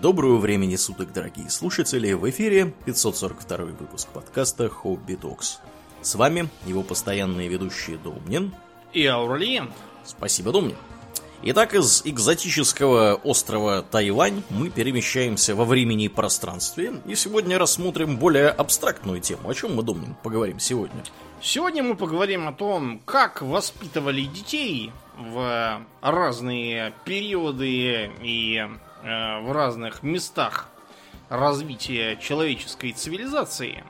Доброго времени суток, дорогие слушатели! В эфире 542 выпуск подкаста «Хобби Токс». С вами его постоянные ведущие Домнин и Аурлиен. Спасибо, Домнин. Итак, из экзотического острова Тайвань мы перемещаемся во времени и пространстве, и сегодня рассмотрим более абстрактную тему. О чем мы, Домнин, поговорим сегодня? Сегодня мы поговорим о том, как воспитывали детей в разные периоды и в разных местах развития человеческой цивилизации.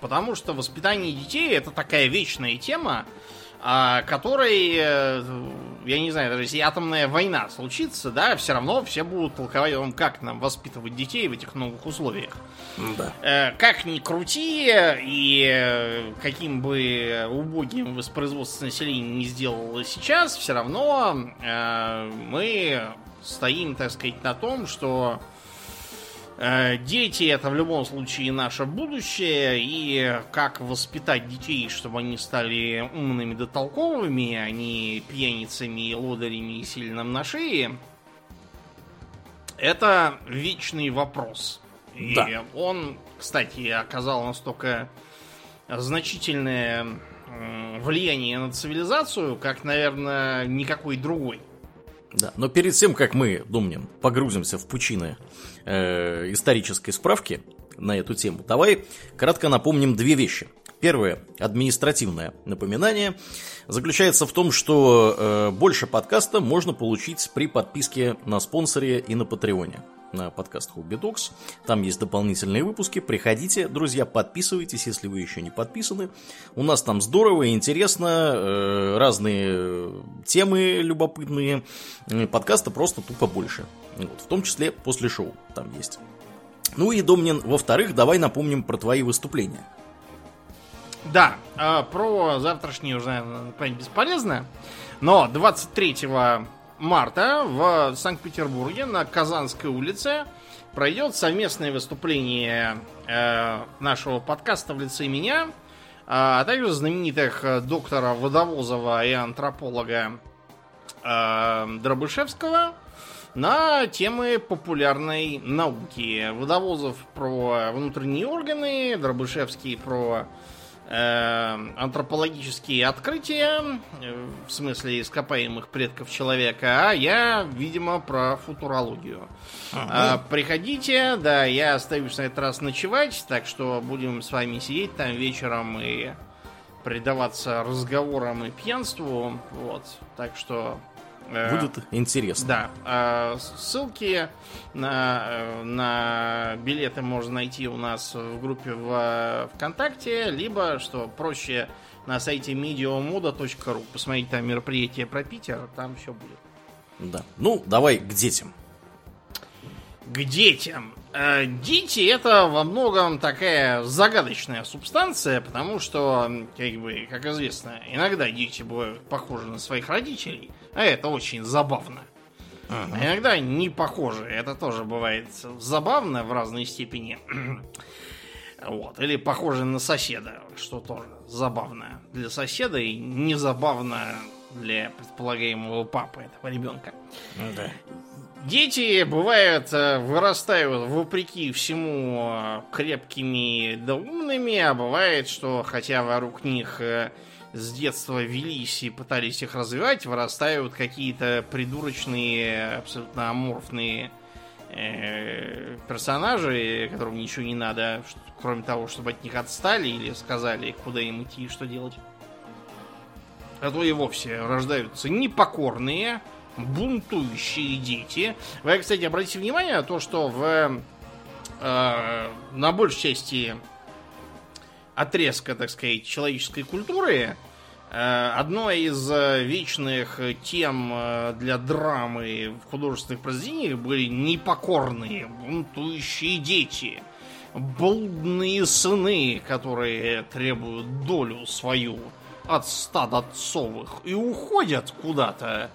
Потому что воспитание детей это такая вечная тема, о которой, э, я не знаю, даже если атомная война случится, да, все равно все будут толковать о том, как нам воспитывать детей в этих новых условиях. Да. Э, как ни крути, и каким бы убогим воспроизводство населения не сделало сейчас, все равно мы стоим, так сказать, на том, что э, дети это в любом случае наше будущее, и как воспитать детей, чтобы они стали умными да толковыми, а не пьяницами, лодырями и сильным на шее, это вечный вопрос. И да. он, кстати, оказал настолько значительное влияние на цивилизацию, как, наверное, никакой другой. Да, но перед тем, как мы, Думнин, погрузимся в пучины э, исторической справки на эту тему, давай кратко напомним две вещи. Первое, административное напоминание, заключается в том, что э, больше подкаста можно получить при подписке на спонсоре и на Патреоне на подкаст Hobby Dogs. Там есть дополнительные выпуски. Приходите, друзья, подписывайтесь, если вы еще не подписаны. У нас там здорово и интересно. Э, разные темы любопытные. Подкаста просто тупо больше. Вот, в том числе после шоу там есть. Ну и, Домнин, во-вторых, давай напомним про твои выступления. Да, э, про завтрашнее уже, наверное, бесполезно. Но 23 марта в Санкт-Петербурге на Казанской улице пройдет совместное выступление э, нашего подкаста в лице меня, э, а также знаменитых доктора Водовозова и антрополога э, Дробышевского на темы популярной науки. Водовозов про внутренние органы, Дробышевский про антропологические открытия, э, в смысле ископаемых предков человека, а я, видимо, про футурологию. Ага. А, приходите, да, я остаюсь на этот раз ночевать, так что будем с вами сидеть там вечером и предаваться разговорам и пьянству. Вот, так что Э, Будет интересно. Да. А, ссылки на, э, на билеты можно найти у нас в группе в ВКонтакте, либо, что проще, на сайте mediomoda.ru. Посмотрите там мероприятие про Питер, там все будет. Да. Ну, давай к детям. К детям. Э, дети это во многом такая загадочная субстанция, потому что, как бы, как известно, иногда дети бывают похожи на своих родителей, а это очень забавно. Uh-huh. Иногда не похожи. Это тоже бывает забавно в разной степени. вот. Или похожи на соседа, что тоже забавно для соседа и не забавно для предполагаемого папы этого ребенка. Ну да. Дети бывают э, вырастают вопреки всему э, крепкими да умными, а бывает, что хотя вокруг них э, с детства велись и пытались их развивать, вырастают какие-то придурочные, абсолютно аморфные э, персонажи, которым ничего не надо, кроме того, чтобы от них отстали или сказали, куда им идти и что делать. А то и вовсе рождаются непокорные, бунтующие дети. Вы, кстати, обратите внимание на то, что в, э, на большей части отрезка, так сказать, человеческой культуры одной из э, вечных тем э, для драмы в художественных произведениях были непокорные, бунтующие дети, блудные сыны, которые требуют долю свою от стад отцовых и уходят куда-то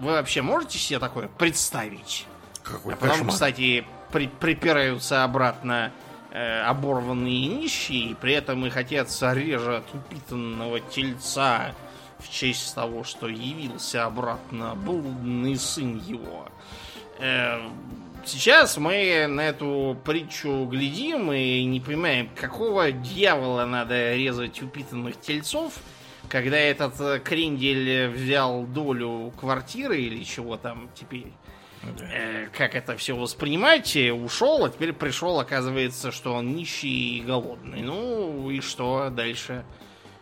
вы вообще можете себе такое представить? Какой а потом, кошмар. кстати, при припираются обратно э, оборванные нищие, и при этом их отец режет упитанного тельца в честь того, что явился обратно блудный сын его. Э, сейчас мы на эту притчу глядим и не понимаем, какого дьявола надо резать упитанных тельцов, когда этот э, крендель взял долю квартиры или чего там теперь. Э, как это все воспринимать, ушел, а теперь пришел, оказывается, что он нищий и голодный. Ну и что дальше?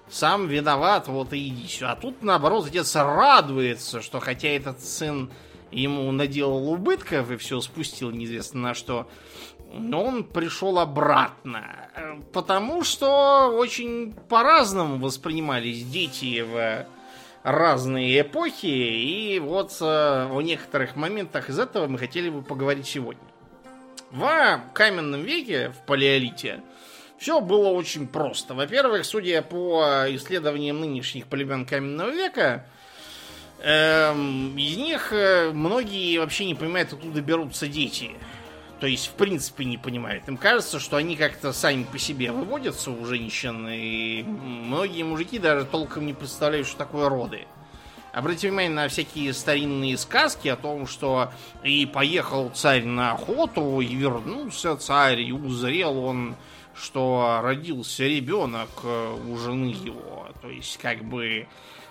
Сам виноват, вот и иди сюда. А тут, наоборот, отец радуется, что хотя этот сын ему наделал убытков и все спустил неизвестно на что, но он пришел обратно. Потому что очень по-разному воспринимались дети в разные эпохи, и вот э, о некоторых моментах из этого мы хотели бы поговорить сегодня. В каменном веке, в палеолите, все было очень просто. Во-первых, судя по исследованиям нынешних племен каменного века, эм, из них э, многие вообще не понимают, откуда берутся дети. То есть, в принципе, не понимают. Им кажется, что они как-то сами по себе выводятся у женщин, и многие мужики даже толком не представляют, что такое роды. Обратите внимание на всякие старинные сказки о том, что и поехал царь на охоту, и вернулся царь, и узрел он, что родился ребенок э, у жены его. То есть, как бы,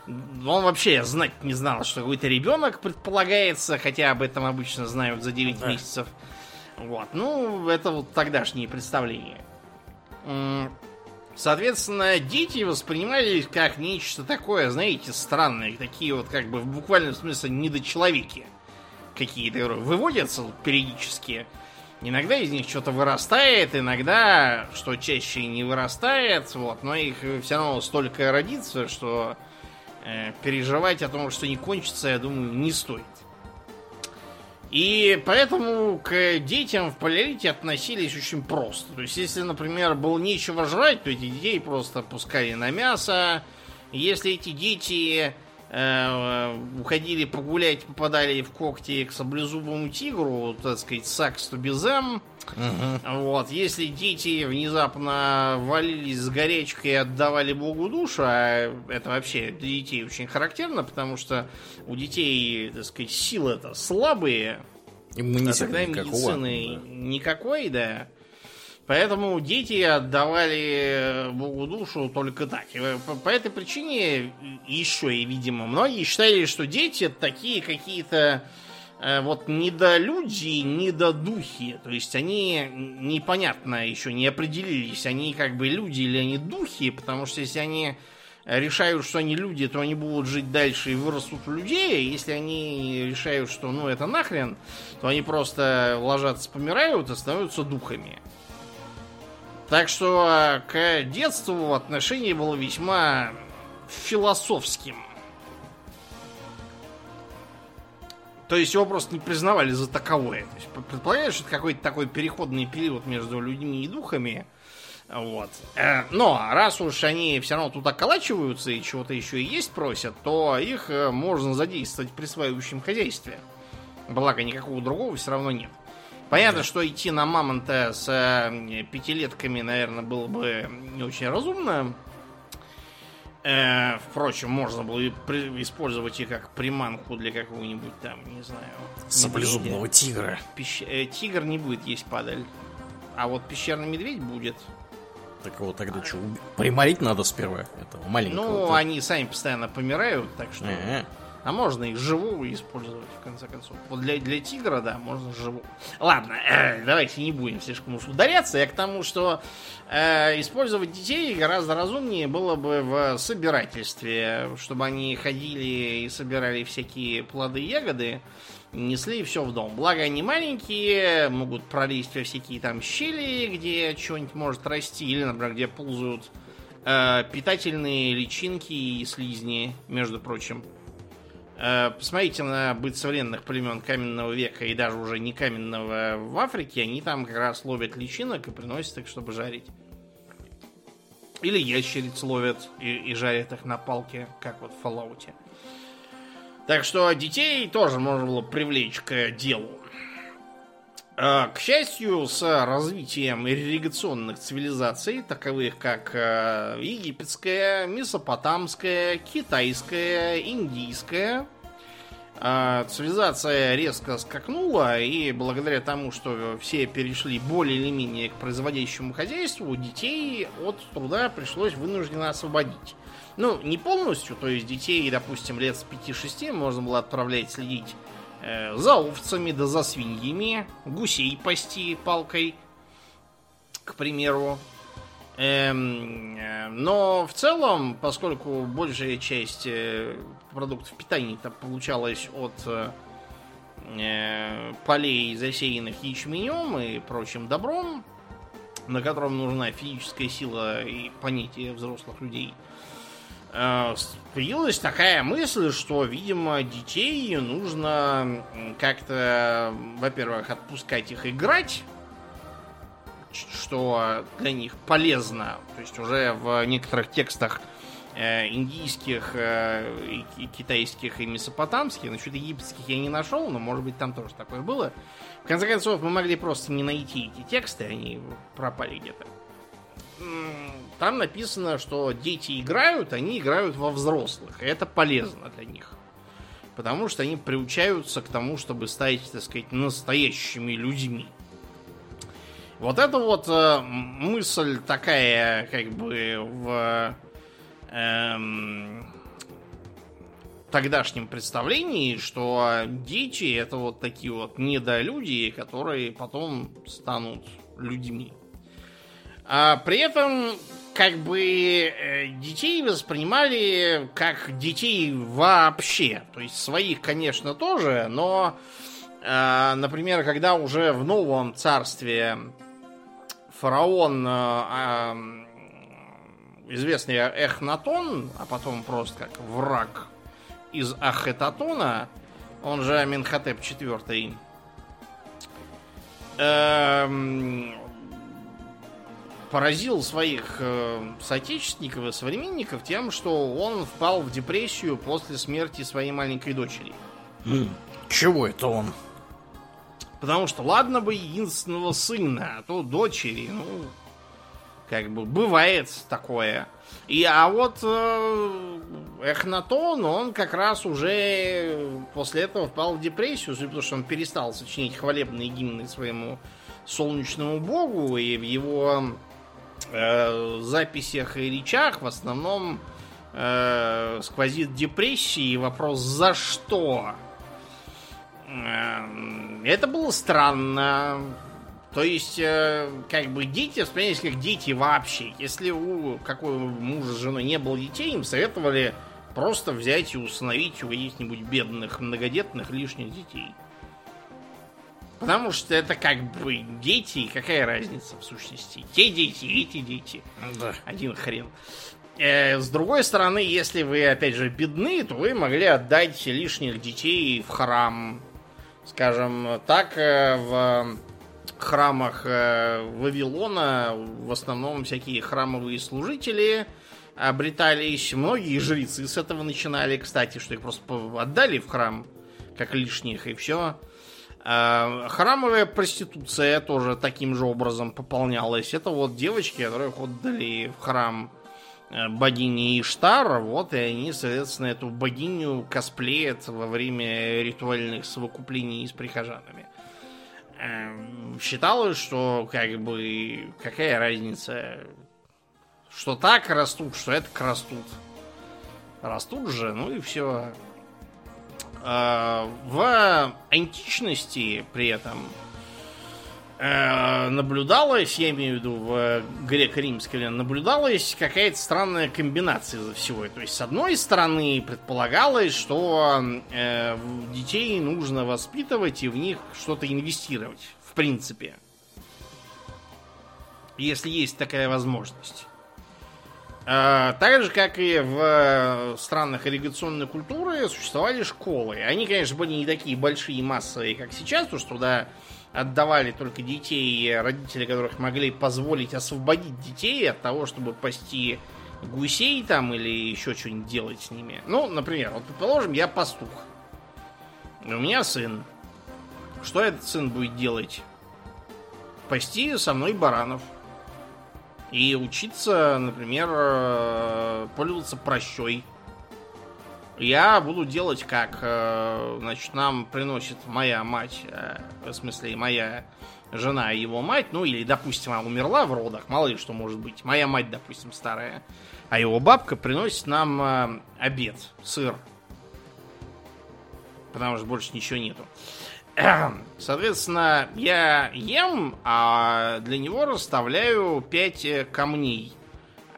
он вообще знать не знал, что какой-то ребенок предполагается, хотя об этом обычно знают за 9 да. месяцев. Вот. Ну, это вот тогдашние представления. Соответственно, дети воспринимались как нечто такое, знаете, странное. Такие вот, как бы, в буквальном смысле, недочеловеки. Какие-то выводятся периодически. Иногда из них что-то вырастает, иногда, что чаще не вырастает, вот, но их все равно столько родится, что э, переживать о том, что не кончится, я думаю, не стоит. И поэтому к детям в палеолите относились очень просто. То есть, если, например, было нечего жрать, то эти детей просто пускали на мясо. Если эти дети уходили погулять, попадали в когти к саблезубому тигру, так сказать, сакс безем, Угу. Вот, если дети внезапно валились с горячкой и отдавали Богу душу, а это вообще для детей очень характерно, потому что у детей, так сказать, силы-то слабые, Иммунитета а тогда медицины да. никакой, да. Поэтому дети отдавали Богу душу только так. И по, по этой причине еще и, видимо, многие считали, что дети такие какие-то Э, вот не до люди, не до духи. То есть они непонятно еще не определились, они как бы люди или они духи, потому что если они решают, что они люди, то они будут жить дальше и вырастут в людей. Если они решают, что ну это нахрен, то они просто ложатся, помирают и становятся духами. Так что э, к детству отношение было весьма философским. То есть его просто не признавали за таковое. То есть, предполагаешь, что это какой-то такой переходный период между людьми и духами. Вот. Э, но раз уж они все равно тут околачиваются и чего-то еще и есть просят, то их э, можно задействовать в присваивающем хозяйстве. Благо никакого другого все равно нет. Понятно, да. что идти на мамонта с э, пятилетками, наверное, было бы не очень разумно. Э, впрочем, можно было использовать и как приманку для какого-нибудь там, не знаю... Саблезубного тигра. Пещ... Э, тигр не будет есть падаль. А вот пещерный медведь будет. Так вот, тогда а... что, приморить надо сперва этого маленького? Ну, они сами постоянно помирают, так что... А-а-а. А можно их живую использовать, в конце концов. Вот для, для тигра, да, можно живую. Ладно, э, давайте не будем слишком уж ударяться. Я к тому, что э, использовать детей гораздо разумнее было бы в собирательстве, чтобы они ходили и собирали всякие плоды и ягоды, несли все в дом. Благо они маленькие, могут пролезть во всякие там щели, где что-нибудь может расти, или, например, где ползают э, питательные личинки и слизни, между прочим. Э, посмотрите на быт современных племен каменного века и даже уже не каменного в Африке. Они там как раз ловят личинок и приносят их, чтобы жарить. Или ящериц ловят и, и жарят их на палке, как вот в Fallout. Так что детей тоже можно было привлечь к делу. Э, к счастью, с развитием ирригационных цивилизаций, таковых как э, египетская, месопотамская, китайская, индийская, А, цивилизация резко скакнула, и благодаря тому, что все перешли более или менее к производящему хозяйству, детей от труда пришлось вынужденно освободить. Ну, не полностью, то есть детей, допустим, лет с 5-6 можно было отправлять следить за овцами, да за свиньями, гусей пасти палкой, к примеру. Эм, э, но в целом, поскольку большая часть э, продуктов питания получалась от э, полей, засеянных ячменем и прочим добром, на котором нужна физическая сила и понятие взрослых людей, появилась такая мысль, что, видимо, детей нужно как-то, во-первых, отпускать их играть, что для них полезно. То есть уже в некоторых текстах э, индийских, э, и китайских и месопотамских, насчет египетских я не нашел, но может быть там тоже такое было. В конце концов, мы могли просто не найти эти тексты, они пропали где-то. Там написано, что дети играют, они играют во взрослых, и это полезно для них. Потому что они приучаются к тому, чтобы стать, так сказать, настоящими людьми. Вот это вот э, мысль такая, как бы, в эм, тогдашнем представлении, что дети это вот такие вот недолюди, которые потом станут людьми. А при этом, как бы, э, детей воспринимали как детей вообще. То есть своих, конечно, тоже, но, э, например, когда уже в новом царстве фараон, э, э, известный Эхнатон, а потом просто как враг из Ахетатона, он же Аминхотеп IV, эм, поразил своих э, соотечественников и современников тем, что он впал в депрессию после смерти своей маленькой дочери. Чего это он? Потому что ладно бы единственного сына, а то дочери, ну, как бы бывает такое. И а вот э, Эхнатон, он как раз уже после этого впал в депрессию, потому что он перестал сочинить хвалебные гимны своему солнечному богу, и в его э, записях и речах в основном э, сквозит депрессия и вопрос «за что?». Эм, это было странно. То есть, э, как бы дети воспринимались как дети вообще. Если у какого мужа с женой не было детей, им советовали просто взять и установить у каких-нибудь бедных, многодетных лишних детей. Потому что это как бы дети, какая разница в сущности? Те дети, эти дети. Да. Один хрен. Э, с другой стороны, если вы, опять же, бедны, то вы могли отдать лишних детей в храм, Скажем так, э, в храмах э, Вавилона в основном всякие храмовые служители обретались. Многие жрецы с этого начинали, кстати, что их просто отдали в храм как лишних, и все. А, храмовая проституция тоже таким же образом пополнялась. Это вот девочки, которых отдали в храм Э, богини Иштар, вот, и они, соответственно, эту богиню косплеят во время ритуальных совокуплений с прихожанами. Эм, считалось, что как бы какая разница, что так растут, что это растут. Растут же, ну и все. В античности при этом Э, наблюдалась, я имею в виду в греко-римской, наблюдалась какая-то странная комбинация всего. То есть, с одной стороны, предполагалось, что э, детей нужно воспитывать и в них что-то инвестировать, в принципе. Если есть такая возможность. Э, так же, как и в странах ирригационной культуры, существовали школы. Они, конечно, были не такие большие и массовые, как сейчас, потому что туда отдавали только детей, родители которых могли позволить освободить детей от того, чтобы пасти гусей там или еще что-нибудь делать с ними. Ну, например, вот предположим, я пастух. У меня сын. Что этот сын будет делать? Пасти со мной баранов. И учиться, например, э, пользоваться прощой. я буду делать как, э, значит, нам приносит моя мать, э, в смысле, моя жена и его мать, ну или, допустим, она умерла в родах, мало ли что может быть. Моя мать, допустим, старая, а его бабка приносит нам э, обед, сыр. Потому что больше ничего нету. Соответственно, я ем, а для него расставляю 5 камней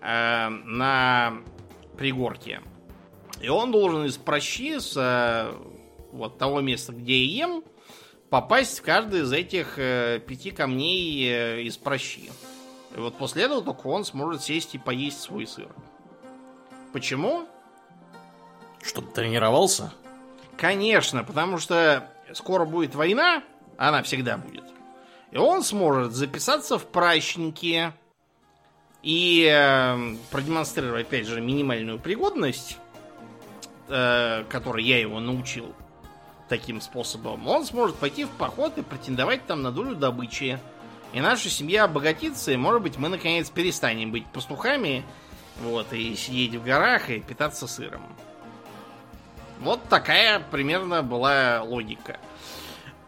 э, на пригорке. И он должен из прощи с э, вот того места, где я ем, попасть в каждый из этих э, пяти камней э, из прощи. И вот после этого только он сможет сесть и поесть свой сыр. Почему? Чтобы тренировался? Конечно, потому что скоро будет война, она всегда будет. И он сможет записаться в пращники и э, продемонстрировать, опять же, минимальную пригодность, э, которой я его научил таким способом. Он сможет пойти в поход и претендовать там на долю добычи. И наша семья обогатится, и, может быть, мы наконец перестанем быть пастухами, вот, и сидеть в горах и питаться сыром. Вот такая примерно была логика.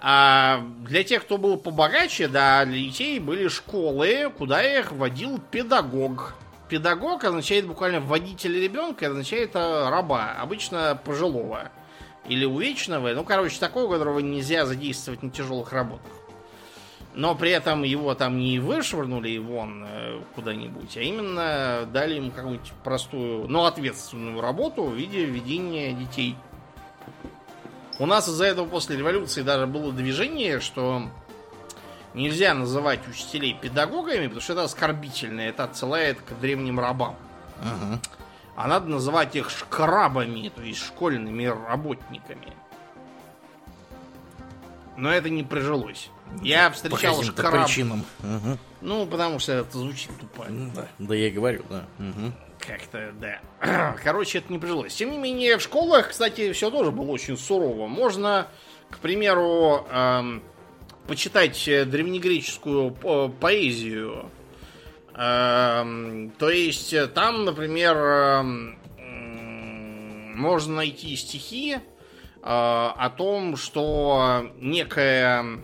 А для тех, кто был побогаче, да, для детей были школы, куда их водил педагог. Педагог означает буквально водитель ребенка, означает э, раба, обычно пожилого. Или увечного, ну, короче, такого, которого нельзя задействовать на тяжелых работах. Но при этом его там не вышвырнули вон э, куда-нибудь, а именно дали ему какую-нибудь простую, но ответственную работу в виде ведения детей. У нас из-за этого после революции даже было движение, что нельзя называть учителей педагогами, потому что это оскорбительно, это отсылает к древним рабам. Ага. А надо называть их шкрабами, то есть школьными работниками. Но это не прижилось. Я встречал По шкраб. причинам. Ага. Ну, потому что это звучит тупо. Ну Да, да я и говорю, да. Мгм. Как-то, да. Короче, это не прижилось. Тем не менее, в школах, кстати, все тоже было очень сурово. Можно, к примеру, эм, почитать э, древнегреческую по- поэзию. Эм, то есть, э, там, например, эм, можно найти стихи э, о том, что некая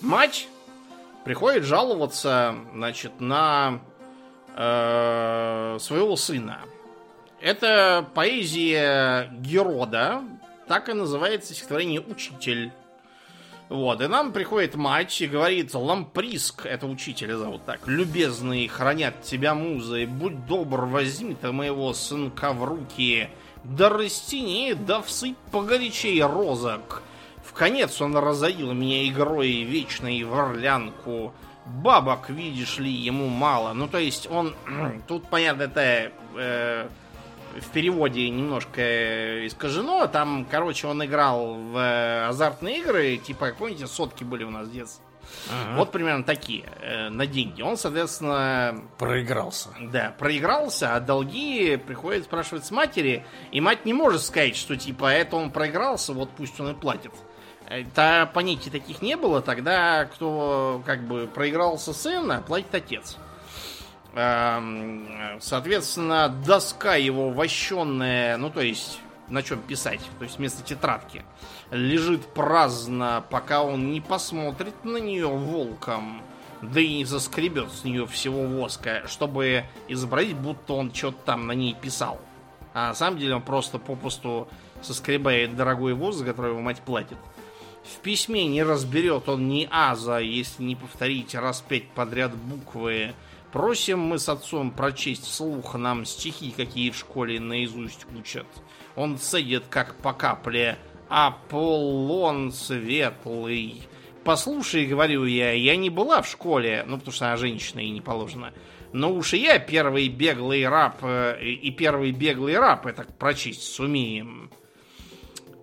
мать приходит жаловаться, значит, на э, своего сына. Это поэзия Герода, так и называется стихотворение «Учитель». Вот, и нам приходит мать и говорит, Ламприск, это учителя зовут так, любезный, хранят тебя музы, будь добр, возьми ты моего сынка в руки, да растяни, да всыпь погорячей розок. В конец он разорил меня игрой вечной в орлянку. Бабок, видишь ли, ему мало. Ну, то есть он... Тут, понятно, это э, в переводе немножко искажено. Там, короче, он играл в э, азартные игры. Типа, помните, сотки были у нас в детстве. Ага. Вот примерно такие, э, на деньги. Он, соответственно, Проигрался. да, проигрался, а долги приходит спрашивать с матери, и мать не может сказать, что типа это он проигрался, вот пусть он и платит. Это понятий таких не было, тогда кто как бы проигрался сына, платит отец. Эм, Соответственно, доска его вощенная, ну то есть на чем писать, то есть вместо тетрадки, лежит праздно, пока он не посмотрит на нее волком, да и не заскребет с нее всего воска, чтобы изобразить, будто он что-то там на ней писал. А на самом деле он просто попусту соскребает дорогой воск, за который его мать платит. В письме не разберет он ни аза, если не повторить раз пять подряд буквы. Просим мы с отцом прочесть вслух нам стихи, какие в школе наизусть учат. Он цедит, как по капле, Аполлон светлый. Послушай, говорю я, я не была в школе, ну, потому что она женщина и не положено. Но уж и я первый беглый раб, э, и первый беглый раб это прочесть сумеем.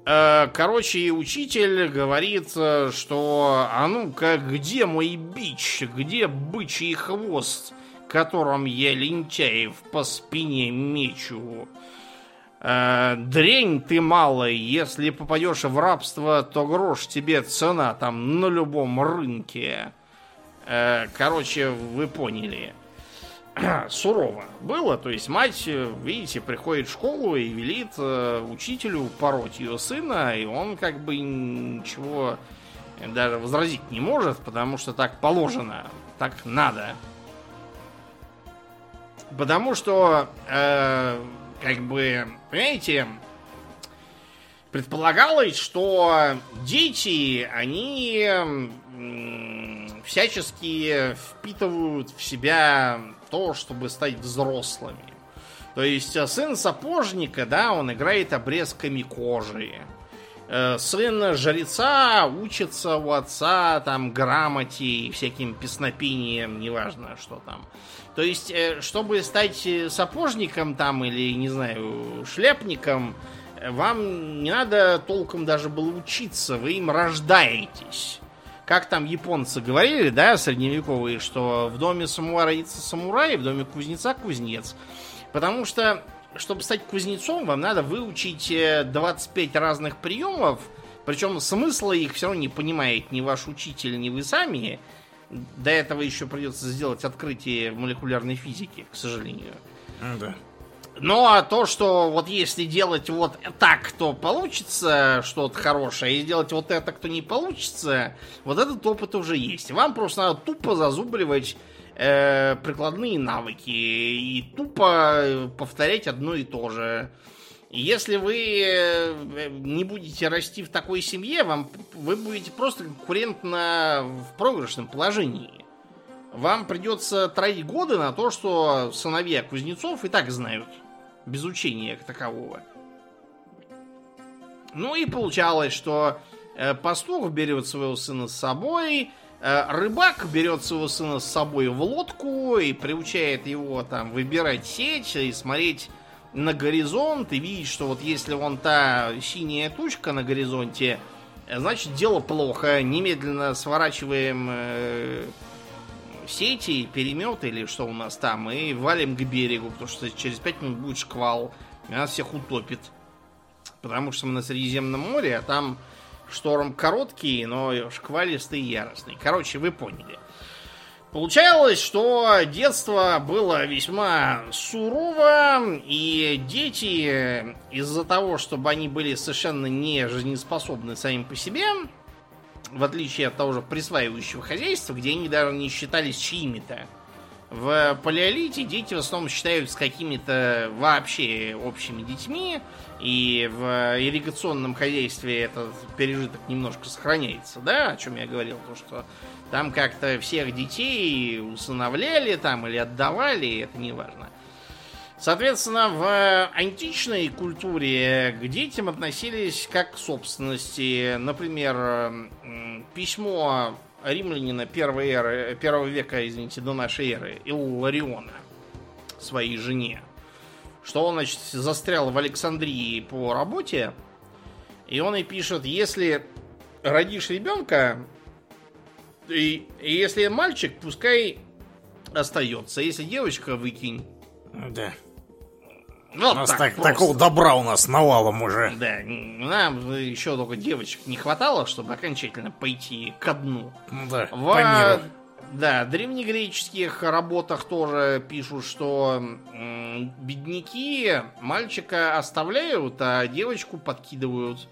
Э, Короче, учитель говорит, э, что а ну-ка, где мой бич, где бычий хвост, которым я лентяев по спине мечу? Э, Дрень ты малый, если попадешь в рабство, то грош тебе цена там на любом рынке. Короче, вы поняли. сурово было. То есть мать, видите, приходит в школу и велит э, учителю пороть ее сына, и он как бы ничего даже возразить не может, потому что так положено, так надо. Потому что, э, как бы, понимаете, предполагалось, что дети, они всячески впитывают в себя то, чтобы стать взрослыми. То есть э, сын сапожника, да, он играет обрезками кожи. Э, сын жреца учится у отца там грамоте и всяким песнопением, неважно что там. То есть, э, чтобы стать сапожником там или, не знаю, шляпником, вам не надо толком даже было учиться, вы им рождаетесь. Как там японцы говорили, да, средневековые, что в доме самура родится самурай, в доме кузнеца кузнец. Потому что, чтобы стать кузнецом, вам надо выучить 25 э, разных приемов, причем смысла их все равно не понимает ни ваш учитель, ни вы сами. До этого еще придется сделать открытие в молекулярной физике, к сожалению. Да. Ну, а то, что вот если делать вот так, то получится что-то хорошее, и сделать вот это, кто не получится, вот этот опыт уже есть. Вам просто надо тупо зазубривать э, прикладные навыки и тупо повторять одно и то же. Если вы э, не будете расти в такой семье, вам, вы будете просто конкурентно в проигрышном положении. Вам придется тратить годы на то, что сыновья кузнецов и так знают без учения как такового. Ну и получалось, что э, пастух берет своего сына с собой, э, рыбак берет своего сына с собой в лодку и приучает его там выбирать сеть и смотреть на горизонт и видеть, что вот если вон та синяя тучка на горизонте, э, значит дело плохо, немедленно сворачиваем сети, перемет или что у нас там, и валим к берегу, потому что через 5 минут будет шквал, и нас всех утопит. Потому что мы на Средиземном море, а там шторм короткий, но шквалистый и яростный. Короче, вы поняли. Получалось, что детство было весьма сурово, и дети из-за того, чтобы они были совершенно не жизнеспособны сами по себе, в отличие от того же присваивающего хозяйства, где они даже не считались чьими-то. В палеолите дети в основном считаются какими-то вообще общими детьми, и в ирригационном хозяйстве этот пережиток немножко сохраняется, да, о чем я говорил, то что там как-то всех детей усыновляли там или отдавали, это не важно. Соответственно, в античной культуре к детям относились как к собственности. Например, письмо римлянина первой, эры, первого века, извините, до нашей эры, Иллариона, своей жене, что он, значит, застрял в Александрии по работе, и он и пишет, если родишь ребенка, и, и если мальчик, пускай остается, если девочка, выкинь. Да. Вот у нас так, так такого добра у нас навалом уже. Да, нам еще только девочек не хватало, чтобы окончательно пойти ко дну. Да, в, по миру. Да, древнегреческих работах тоже пишут, что бедняки мальчика оставляют, а девочку подкидывают.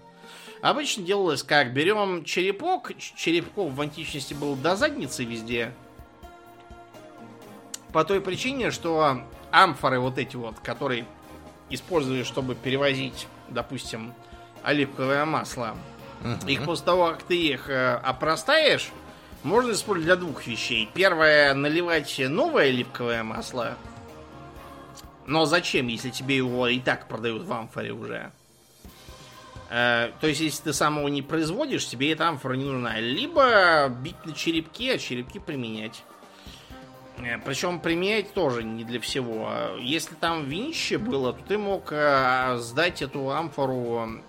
Обычно делалось как? Берем черепок, черепков в античности был до задницы везде. По той причине, что амфоры вот эти вот, которые используешь, чтобы перевозить, допустим, оливковое масло, uh-huh. их после того, как ты их э, опростаешь, можно использовать для двух вещей. Первое, наливать новое оливковое масло. Но зачем, если тебе его и так продают в амфоре уже? Э, то есть, если ты сам его не производишь, тебе эта амфора не нужна. Либо бить на черепки, а черепки применять. Э, Причем применять тоже не для всего. Если там винище было, то ты мог э, сдать эту амфору,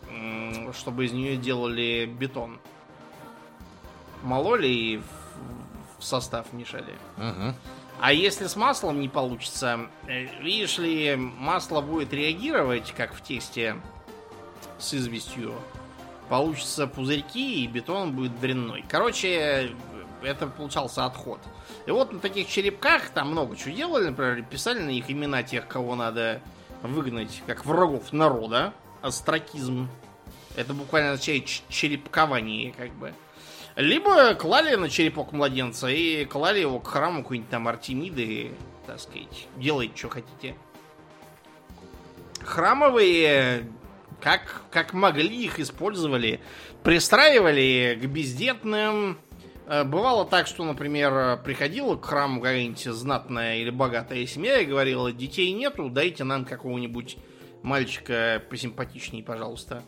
чтобы из нее делали бетон. Мололи и в состав мешали. Угу. А если с маслом не получится, э, видишь ли, масло будет реагировать, как в тесте с известью. Получится пузырьки, и бетон будет дрянной. Короче, это получался отход. И вот на таких черепках там много чего делали, например, писали на них имена тех, кого надо выгнать, как врагов народа, астракизм. Это буквально означает черепкование, как бы. Либо клали на черепок младенца и клали его к храму какой-нибудь там Артемиды, так сказать, делайте, что хотите. Храмовые, как, как могли, их использовали. Пристраивали к бездетным. Э, бывало так, что, например, приходила к храму какая-нибудь знатная или богатая семья и говорила, детей нету, дайте нам какого-нибудь мальчика посимпатичнее, пожалуйста.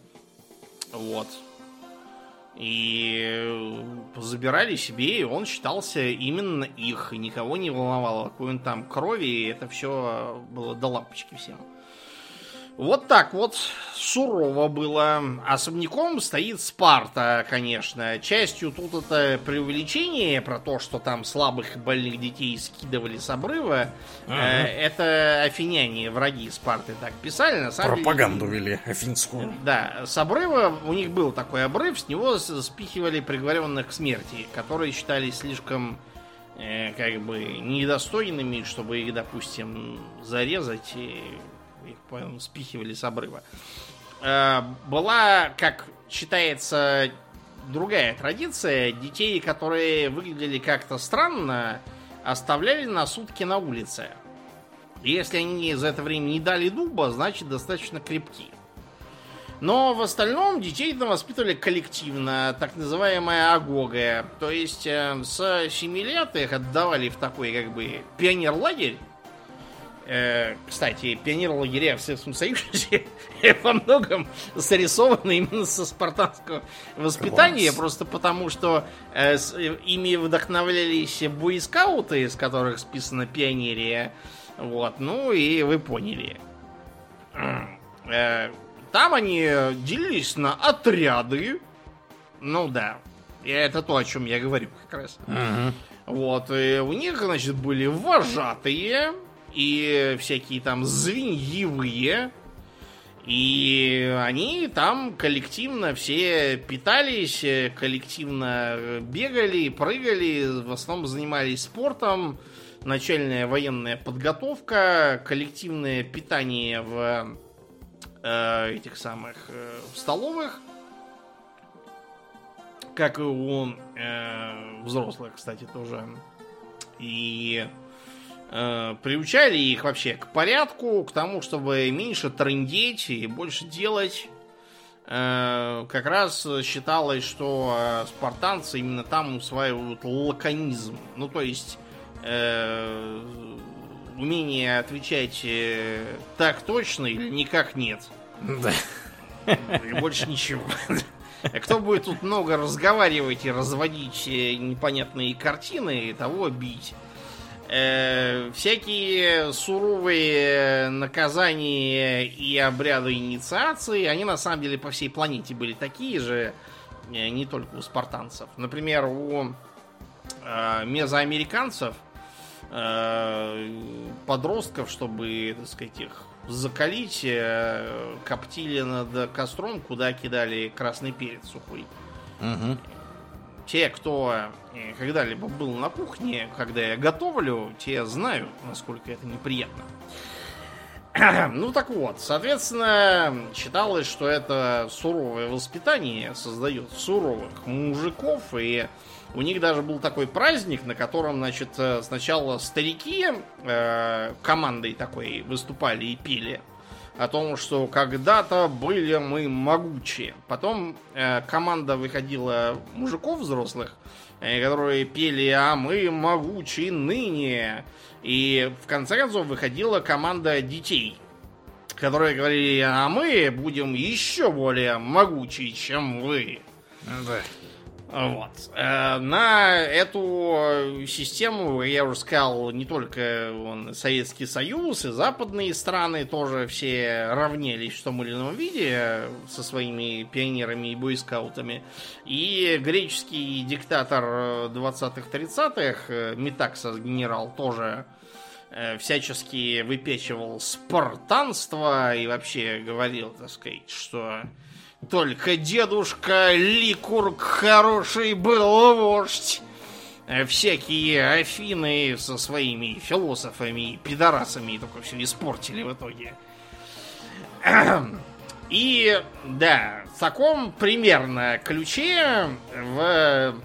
Вот. И забирали себе, и он считался именно их, и никого не волновало, какой он там крови, и это все было до лампочки всем. Вот так вот сурово было. Особняком стоит Спарта, конечно. Частью тут это преувеличение про то, что там слабых и больных детей скидывали с обрыва. Ага. Э, это афиняне, враги Спарты, так писали. На самом Пропаганду деле, вели афинскую. Да, с обрыва у них был такой обрыв, с него спихивали приговоренных к смерти, которые считались слишком э, как бы недостойными, чтобы их, допустим, зарезать и их, по спихивали с обрыва. Э, была, как считается, другая традиция. Детей, которые выглядели как-то странно, оставляли на сутки на улице. если они за это время не дали дуба, значит достаточно крепки. Но в остальном детей там воспитывали коллективно, так называемая агога. То есть э, с 7 лет их отдавали в такой как бы пионер-лагерь, Э, кстати, пионер-лагеря в Советском Союзе во многом зарисованы именно со спартанского воспитания, Класс. просто потому что э, с, ими вдохновлялись буйскауты, из которых списана пионерия. Вот, ну и вы поняли. Э, там они делились на отряды. Ну да, это то, о чем я говорю как раз. Угу. Вот, и у них, значит, были вожатые, и всякие там звеньевые. И они там коллективно все питались, коллективно бегали, прыгали, в основном занимались спортом, начальная военная подготовка, коллективное питание в э, этих самых э, в столовых, как и у э, взрослых, кстати, тоже. И э, приучали их вообще к порядку, к тому, чтобы меньше трындеть и больше делать. Э, как раз считалось, что э, спартанцы именно там усваивают лаконизм. Ну, то есть э, умение отвечать э, так точно или никак нет. Да. И больше ничего. Кто будет тут много разговаривать и разводить э, непонятные картины, того бить. Э, всякие суровые наказания и обряды инициации, они на самом деле по всей планете были такие же, э, не только у спартанцев. Например, у э, мезоамериканцев э, подростков, чтобы, так сказать, их закалить, э, коптили над костром, куда кидали красный перец сухой. Угу те, кто э, когда-либо был на кухне, когда я готовлю, те знают, насколько это неприятно. Ну так вот, соответственно, считалось, что это суровое воспитание создает суровых мужиков, и у них даже был такой праздник, на котором, значит, э, сначала старики э, командой такой выступали и пели о том, что когда-то были мы могучие. Потом э, команда выходила мужиков взрослых, э, которые пели «А мы могучие ныне». И в конце концов выходила команда детей, которые говорили «А мы будем еще более могучие, чем вы». Да. Вот. Э, на эту систему, я уже сказал, не только он, Советский Союз и западные страны тоже все равнялись в том или ином виде со своими пионерами и бойскаутами. И греческий диктатор 20-30-х, Метаксос генерал, тоже э, всячески выпечивал спартанство и вообще говорил, так сказать, что только дедушка Ликург хороший был вождь. э, всякие Афины со своими философами и пидорасами только все испортили в итоге. И да, в таком примерно ключе в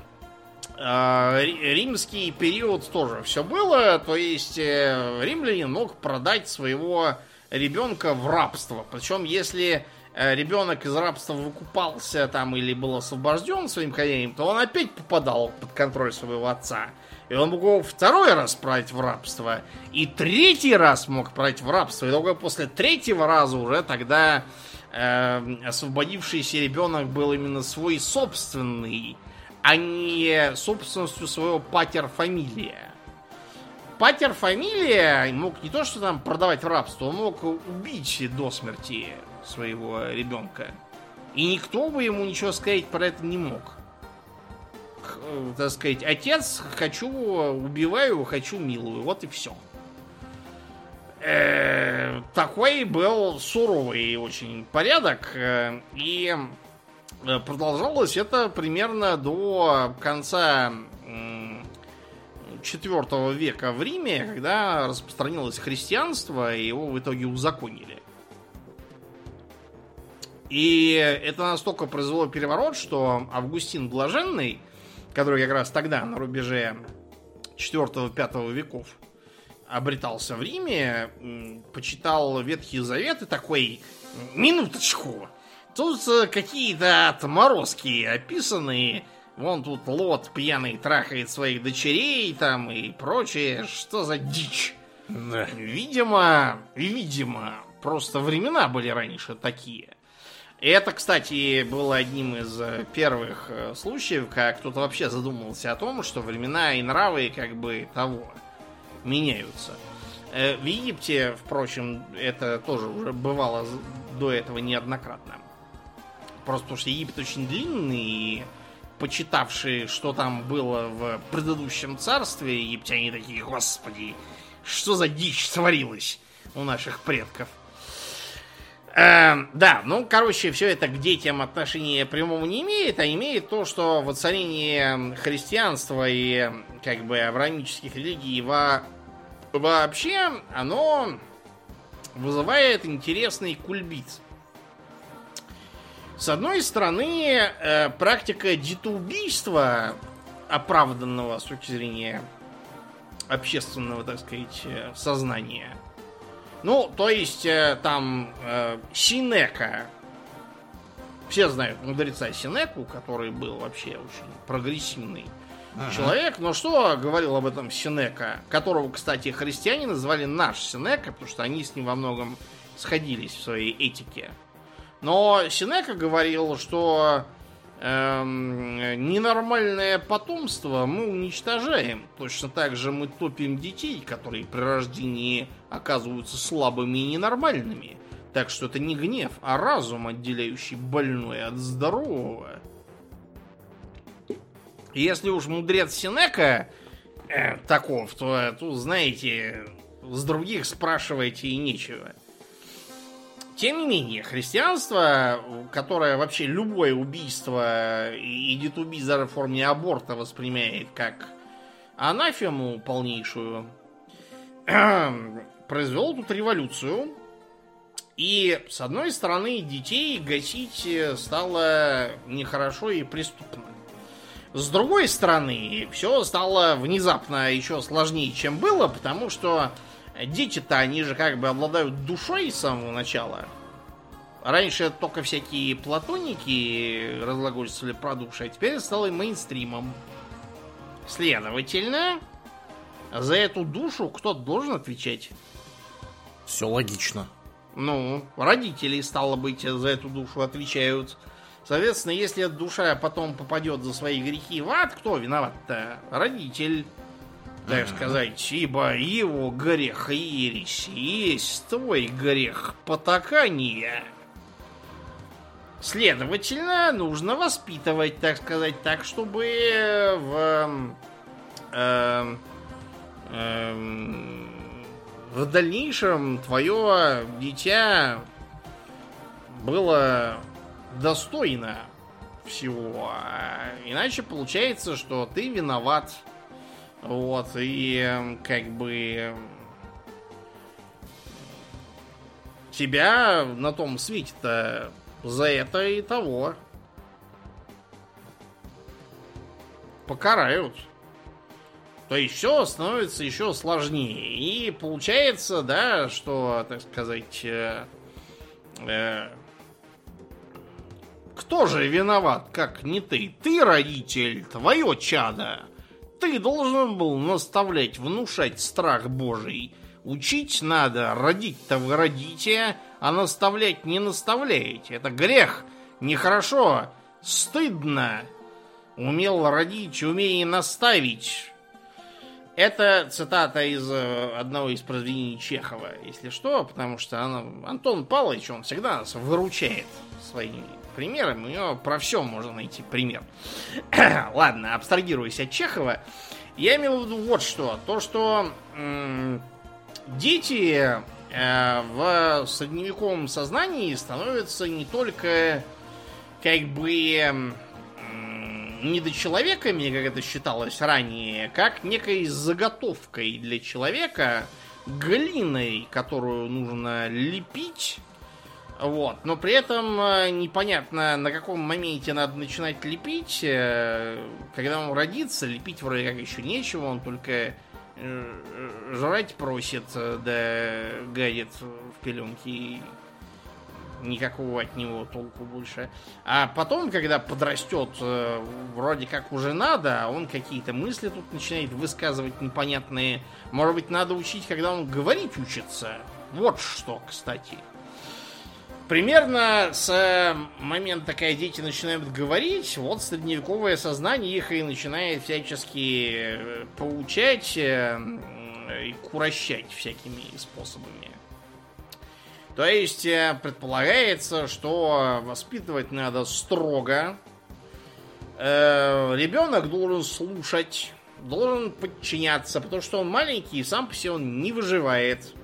э, римский период тоже все было. То есть э, римлянин мог продать своего ребенка в рабство. Причем, если ребенок из рабства выкупался там или был освобожден своим хозяином, то он опять попадал под контроль своего отца. И он мог его второй раз продать в рабство. И третий раз мог продать в рабство. И только после третьего раза уже тогда э, освободившийся ребенок был именно свой собственный, а не собственностью своего патер-фамилия. Патер-фамилия мог не то что там продавать в рабство, он мог убить до смерти своего ребенка. И никто бы ему ничего сказать про это не мог. Э, так сказать, отец, хочу, убиваю, хочу, милую. Вот и все. Э, такой был суровый очень порядок. Э, и продолжалось это примерно до конца IV века в Риме, когда распространилось христианство, и его в итоге узаконили. И это настолько произвело переворот, что Августин Блаженный, который как раз тогда на рубеже 4-5 веков обретался в Риме, почитал Ветхий Завет и такой, минуточку, тут э, какие-то отморозки описаны, вон тут Лот пьяный трахает своих дочерей там и прочее, что за дичь? Да. Видимо, видимо, просто времена были раньше такие. И это, кстати, было одним из э, первых э, случаев, как кто-то вообще задумался о том, что времена и нравы как бы того меняются. Э, в Египте, впрочем, это тоже уже бывало до этого неоднократно. Просто потому что Египет очень длинный, и почитавшие, что там было в предыдущем царстве, египтяне такие, господи, что за дичь творилась у наших предков – Э, да, ну, короче, все это к детям отношения прямого не имеет, а имеет то, что воцарение христианства и как бы авраамических религий во... вообще, оно вызывает интересный кульбит. С одной стороны, э, практика детоубийства, оправданного с точки зрения общественного, так сказать, э, сознания – ну, то есть, э, там э, Синека. Все знают мудреца Синеку, который был вообще очень прогрессивный ага. человек. Но что говорил об этом Синека, которого, кстати, христиане называли наш Синека, потому что они с ним во многом сходились в своей этике. Но Синека говорил, что эм, ненормальное потомство мы уничтожаем. Точно так же мы топим детей, которые при рождении оказываются слабыми и ненормальными. Так что это не гнев, а разум, отделяющий больное от здорового. Если уж мудрец Синека э, таков, то тут, знаете, с других спрашивайте и нечего. Тем не менее, христианство, которое вообще любое убийство и даже в форме аборта воспринимает как анафему полнейшую, произвел тут революцию. И, с одной стороны, детей гасить стало нехорошо и преступно. С другой стороны, все стало внезапно еще сложнее, чем было, потому что дети-то, они же как бы обладают душой с самого начала. Раньше только всякие платоники разглагольствовали про души, а теперь стало мейнстримом. Следовательно, за эту душу кто-то должен отвечать. Все логично. Ну, родители, стало быть, за эту душу отвечают. Соответственно, если эта душа потом попадет за свои грехи в ад, кто виноват-то? Родитель так сказать, ибо его грех ересь есть твой грех потакания. Следовательно, нужно воспитывать, так сказать, так, чтобы в, э, э, в дальнейшем твое дитя было достойно всего. Иначе получается, что ты виноват Вот, и как бы тебя на том свете-то за это и того покарают. То есть все становится еще сложнее. И получается, да, что, так сказать, э, э, кто же виноват, как не ты? Ты родитель, твое чадо. Ты должен был наставлять, внушать страх Божий. Учить надо, родить-то вы родите, а наставлять не наставляете. Это грех, нехорошо, стыдно. Умел родить, умей наставить. Это цитата из э, одного из произведений Чехова, если что, потому что она, Антон Павлович, он всегда нас выручает своими примерами. У него про все можно найти пример. Ладно, абстрагируясь от Чехова, я имел в виду вот что. То, что м- дети э, в средневековом сознании становятся не только как бы недочеловеками, как это считалось ранее, как некой заготовкой для человека, глиной, которую нужно лепить. Вот. Но при этом э, непонятно, на каком моменте надо начинать лепить. Э, когда он родится, лепить вроде как еще нечего, он только э, жрать просит, да гадит в пеленки никакого от него толку больше. А потом, когда подрастет, вроде как уже надо, а он какие-то мысли тут начинает высказывать непонятные. Может быть, надо учить, когда он говорить учится. Вот что, кстати. Примерно с момента, когда дети начинают говорить, вот средневековое сознание их и начинает всячески э, поучать э, и курощать всякими способами. То есть э, предполагается, что воспитывать надо строго. Э, ребенок должен слушать, должен подчиняться, потому что он маленький и сам по себе он не выживает.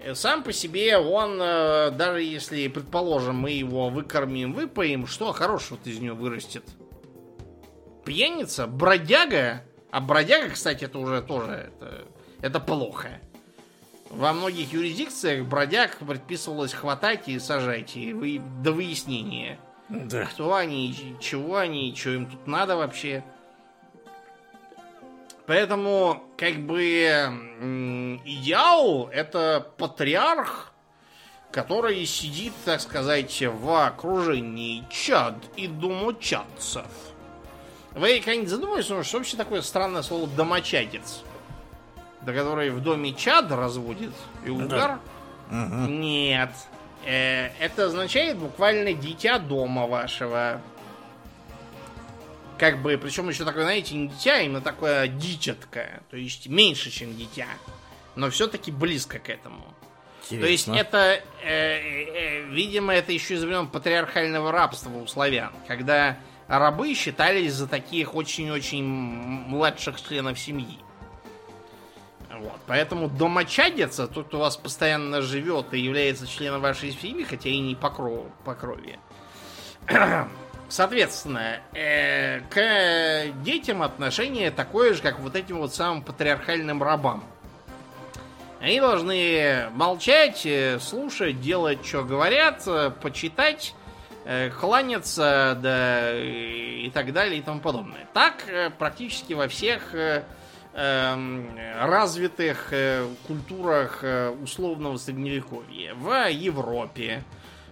Э, сам по себе он, даже если, предположим, мы его выкормим, выпоим, что хорошего из него вырастет? Пьяница, бродяга, а бродяга, кстати, это уже тоже это, это плохо. Во многих юрисдикциях бродяг предписывалось хватать и сажать и вы... до выяснения. Да. Кто они, чего они, что им тут надо вообще. Поэтому, как бы, идеал это патриарх, который сидит, так сказать, в окружении чад и домочадцев. Вы когда-нибудь задумывались, что вообще такое странное слово домочадец? до которой в доме чад разводит и угар. Да. Угу. Нет. Э, это означает буквально дитя дома вашего. Как бы, причем еще такое, знаете, не дитя, а именно такое дитятка. То есть меньше, чем дитя. Но все-таки близко к этому. Интересно. То есть это, э, э, видимо, это еще из времен патриархального рабства у славян, когда рабы считались за таких очень-очень младших членов семьи. Вот. Поэтому домочадец, тот, кто у вас постоянно живет и является членом вашей семьи, хотя и не по, кров, по крови. Соответственно, э, к детям отношение такое же, как вот этим вот самым патриархальным рабам. Они должны молчать, э, слушать, делать, что говорят, э, почитать, э, кланяться, да и так далее и тому подобное. Так практически во всех Эм, развитых культурах условного средневековья. В Европе,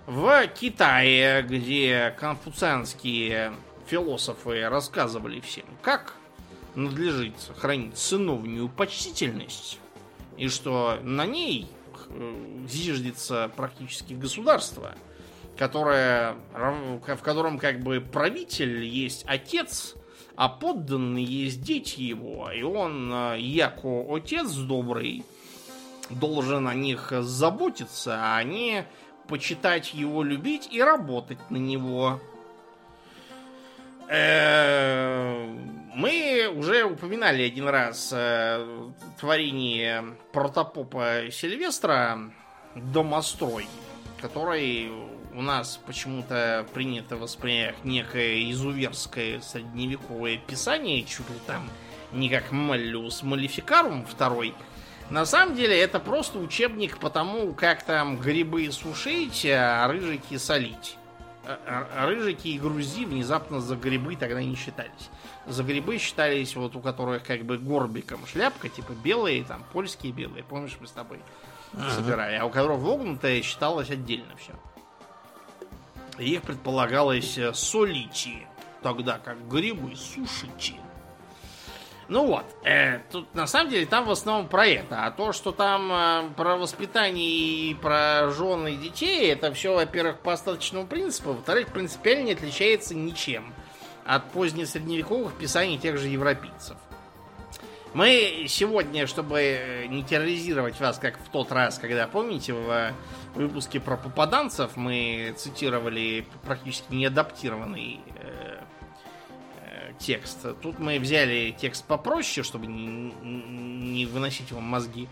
в Китае, где конфуцианские философы рассказывали всем, как надлежит хранить сыновнюю почтительность, и что на ней э, зиждется практически государство, которое, в котором как бы правитель есть отец – а подданные есть дети его, и он, э, яко отец добрый, должен о них заботиться, а не почитать его, любить и работать на него. Э, мы уже упоминали один раз э, творение протопопа Сильвестра «Домострой», который у нас почему-то принято воспринять некое изуверское средневековое писание, чуть ли там не как Маллиус Малификарум второй. На самом деле это просто учебник по тому, как там грибы сушить, а рыжики солить. А, а рыжики и грузи внезапно за грибы тогда не считались. За грибы считались вот у которых как бы горбиком шляпка, типа белые, там, польские белые, помнишь, мы с тобой ага. собирали. А у которых вогнутая считалось отдельно все. Их предполагалось э, солить, тогда как грибы сушить. Ну вот, э, тут на самом деле там в основном про это. А то, что там э, про воспитание и про жены и детей, это все, во-первых, по остаточному принципу, во-вторых, принципиально не отличается ничем от позднесредневековых писаний тех же европейцев. Мы сегодня, чтобы не терроризировать вас, как в тот раз, когда, помните, в выпуске про попаданцев мы цитировали практически неадаптированный э, текст. Тут мы взяли текст попроще, чтобы не, выносить вам мозги.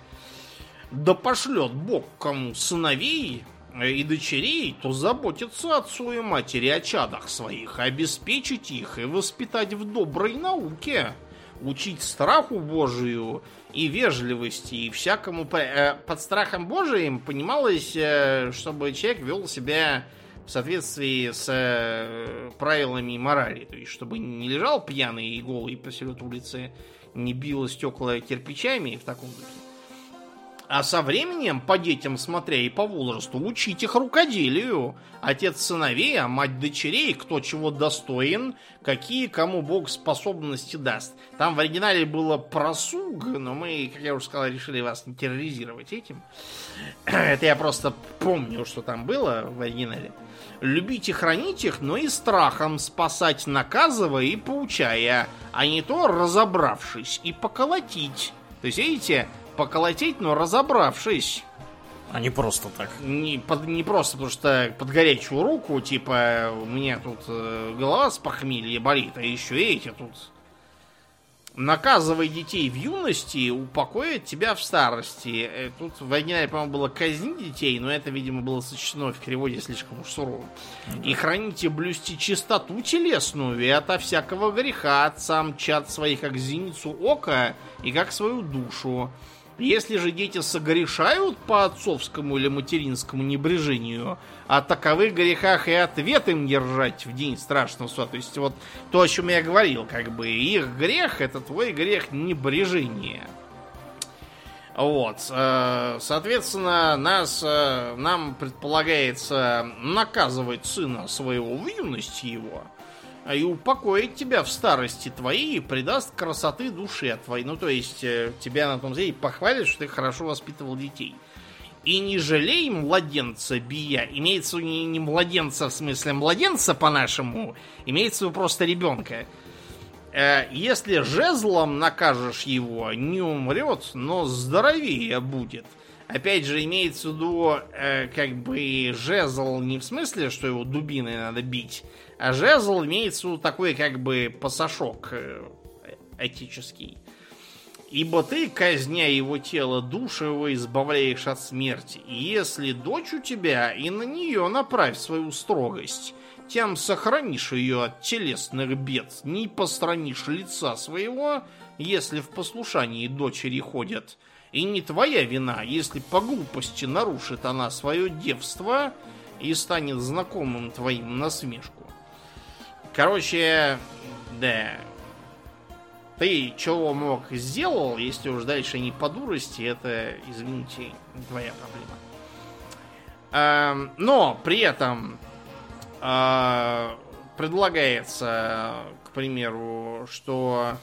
Да пошлет Бог кому сыновей и дочерей, то заботиться отцу и матери о чадах своих, обеспечить их и воспитать в доброй науке, учить страху Божию и вежливости, и всякому... Э, под страхом Божиим понималось, э, чтобы человек вел себя в соответствии с э, правилами морали. То есть, чтобы не лежал пьяный и голый посеред улицы, не бил стекла кирпичами в таком духе. А со временем, по детям смотря и по возрасту, учить их рукоделию. Отец сыновей, а мать дочерей, кто чего достоин, какие кому Бог способности даст. Там в оригинале было просуг, но мы, как я уже сказал, решили вас не терроризировать этим. Это я просто помню, что там было в оригинале. Любить и хранить их, но и страхом спасать, наказывая и поучая, а не то разобравшись и поколотить. То есть, видите, поколотить, но разобравшись. А не просто так. Не, под, не просто, потому что под горячую руку, типа, у меня тут э, голова с похмелья болит, а еще эти тут Наказывай детей в юности, упокоит тебя в старости. Э, тут в оригинале, по-моему, было казнить детей, но это, видимо, было сочтено в переводе слишком уж сурово. И храните блюсти чистоту телесную и ото всякого греха отцам чад своих, как зеницу ока и как свою душу. Если же дети согрешают по отцовскому или материнскому небрежению, о таковых грехах и ответ им держать в день страшного суда. То есть вот то, о чем я говорил, как бы их грех это твой грех небрежения. Вот, э, соответственно, нас, э, нам предполагается наказывать сына своего в юности его, и упокоит тебя в старости твоей и придаст красоты душе твоей. Ну, то есть, э, тебя на том деле похвалят, что ты хорошо воспитывал детей. И не жалей младенца бия. Имеется не, не младенца в смысле младенца по-нашему, имеется просто ребенка. Э, если жезлом накажешь его, не умрет, но здоровее будет. Опять же, имеется в виду, э, как бы, жезл не в смысле, что его дубиной надо бить, а жезл имеется в виду такой, как бы, пасашок э, этический. Ибо ты, казня его тело, душу его избавляешь от смерти. И если дочь у тебя, и на нее направь свою строгость, тем сохранишь ее от телесных бед, не постранишь лица своего, если в послушании дочери ходят. И не твоя вина, если по глупости нарушит она свое девство и станет знакомым твоим насмешку. Короче, да. Ты чего мог сделал, если уж дальше не по дурости, это, извините, твоя проблема. Эм, но при этом э, предлагается, к примеру, что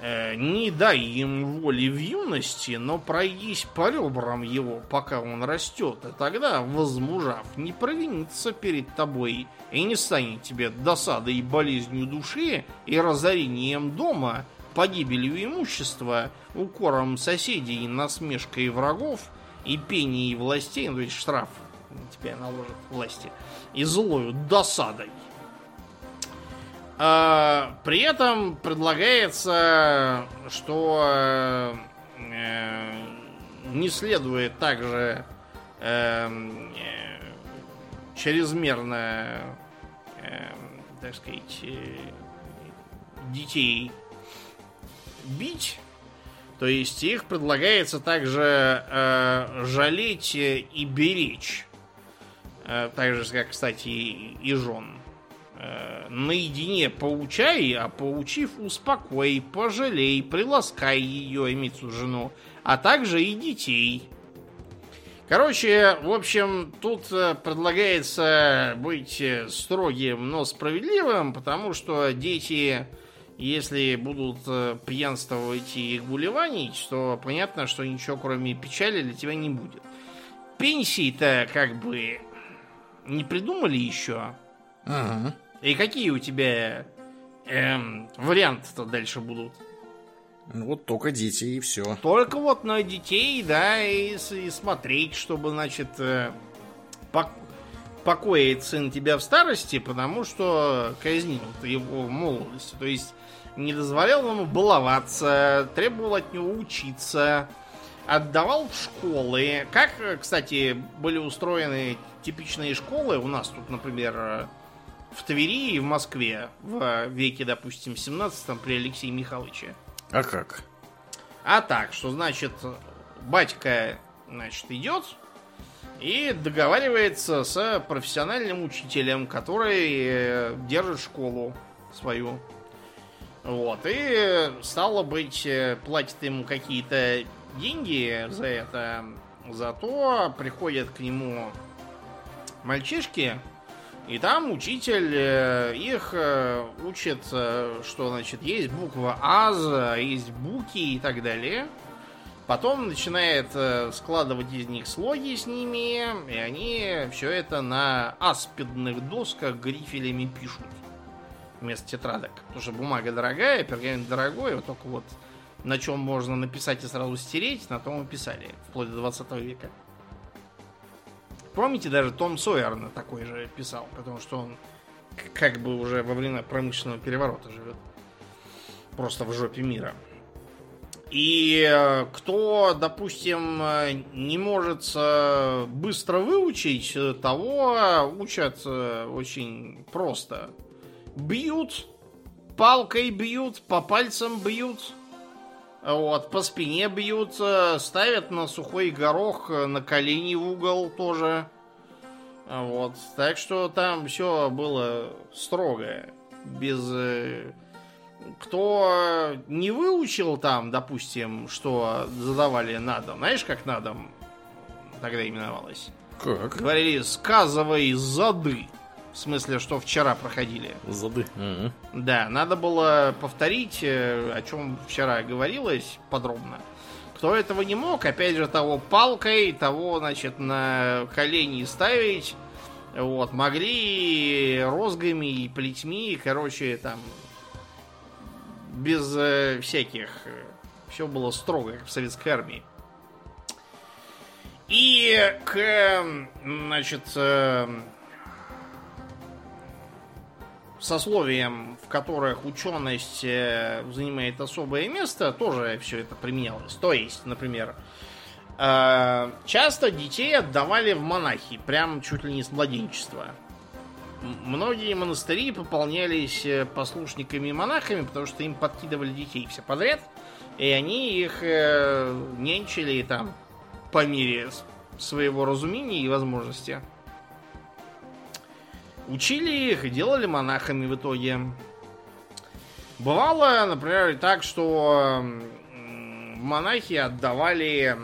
не дай им воли в юности, но пройдись по ребрам его, пока он растет, и тогда, возмужав, не провинится перед тобой и не станет тебе досадой и болезнью души и разорением дома, погибелью имущества, укором соседей, насмешкой врагов и пенией властей, ну, то есть штраф тебя наложат власти, и злою досадой. А, при этом предлагается, что э, не следует также э, э, чрезмерно, э, так сказать, э, детей бить. То есть их предлагается также э, жалеть и беречь. Э, так же, как, кстати, и, и жен. Э, наедине поучай, а поучив успокой, пожалей, приласкай ее, имеется жену, а также и детей. Короче, в общем, тут э, предлагается быть э, строгим, но справедливым, потому что дети, если будут пьянствовать и гулеванить, то понятно, что ничего кроме печали для тебя не будет. Пенсии-то как бы не придумали еще. Ага. И какие у тебя эм, варианты-то дальше будут? Ну, вот только дети и все. Только вот на детей, да, и, и смотреть, чтобы, значит, э, пок покоит сын тебя в старости, потому что казнил ты его в молодости. То есть не дозволял ему баловаться, требовал от него учиться, отдавал в школы. Как, кстати, были устроены типичные школы у нас тут, например, в Твери и в Москве в веке, допустим, 17 при Алексее Михайловиче. А как? А так, что значит, батька, значит, идет и договаривается с профессиональным учителем, который э, держит школу свою. Вот. И стало быть, э, платит ему какие-то деньги за это. Зато приходят к нему мальчишки, и там учитель э, их э, учит, э, что, значит, есть буква АЗ, есть буки и так далее. Потом начинает складывать из них слоги с ними, и они все это на аспидных досках грифелями пишут вместо тетрадок. Потому что бумага дорогая, пергамент дорогой, вот только вот на чем можно написать и сразу стереть, на том и писали, вплоть до 20 века. Помните, даже Том Сойер на такой же писал, потому что он как бы уже во время промышленного переворота живет. Просто в жопе мира. И э, кто, допустим, не может э, быстро выучить, того учат э, очень просто. Бьют, палкой бьют, по пальцам бьют, вот, по спине бьют, ставят на сухой горох, на колени в угол тоже. Вот, так что там все было строго, без... Э, кто не выучил там, допустим, что задавали на дом, знаешь, как на дом тогда именовалось? Как? Говорили, сказывай зады. В смысле, что вчера проходили. Зады. Угу. Да, надо было повторить, э, о чем вчера говорилось подробно. Кто этого не мог, опять же, того палкой, того, значит, на колени ставить. Вот, могли розгами и плетьми, короче, там, без э, всяких. Э, Все было строго, как в советской армии. И к, значит, э, сословиям, в которых ученость э, занимает особое место, тоже все это применялось. То есть, например, э, часто детей отдавали в монахи, прям чуть ли не с младенчества. Многие монастыри пополнялись э, послушниками и монахами, потому что им подкидывали детей все подряд, и они их нянчили там по мере своего разумения и возможности. Учили их и делали монахами в итоге. Бывало, например, и так, что монахи отдавали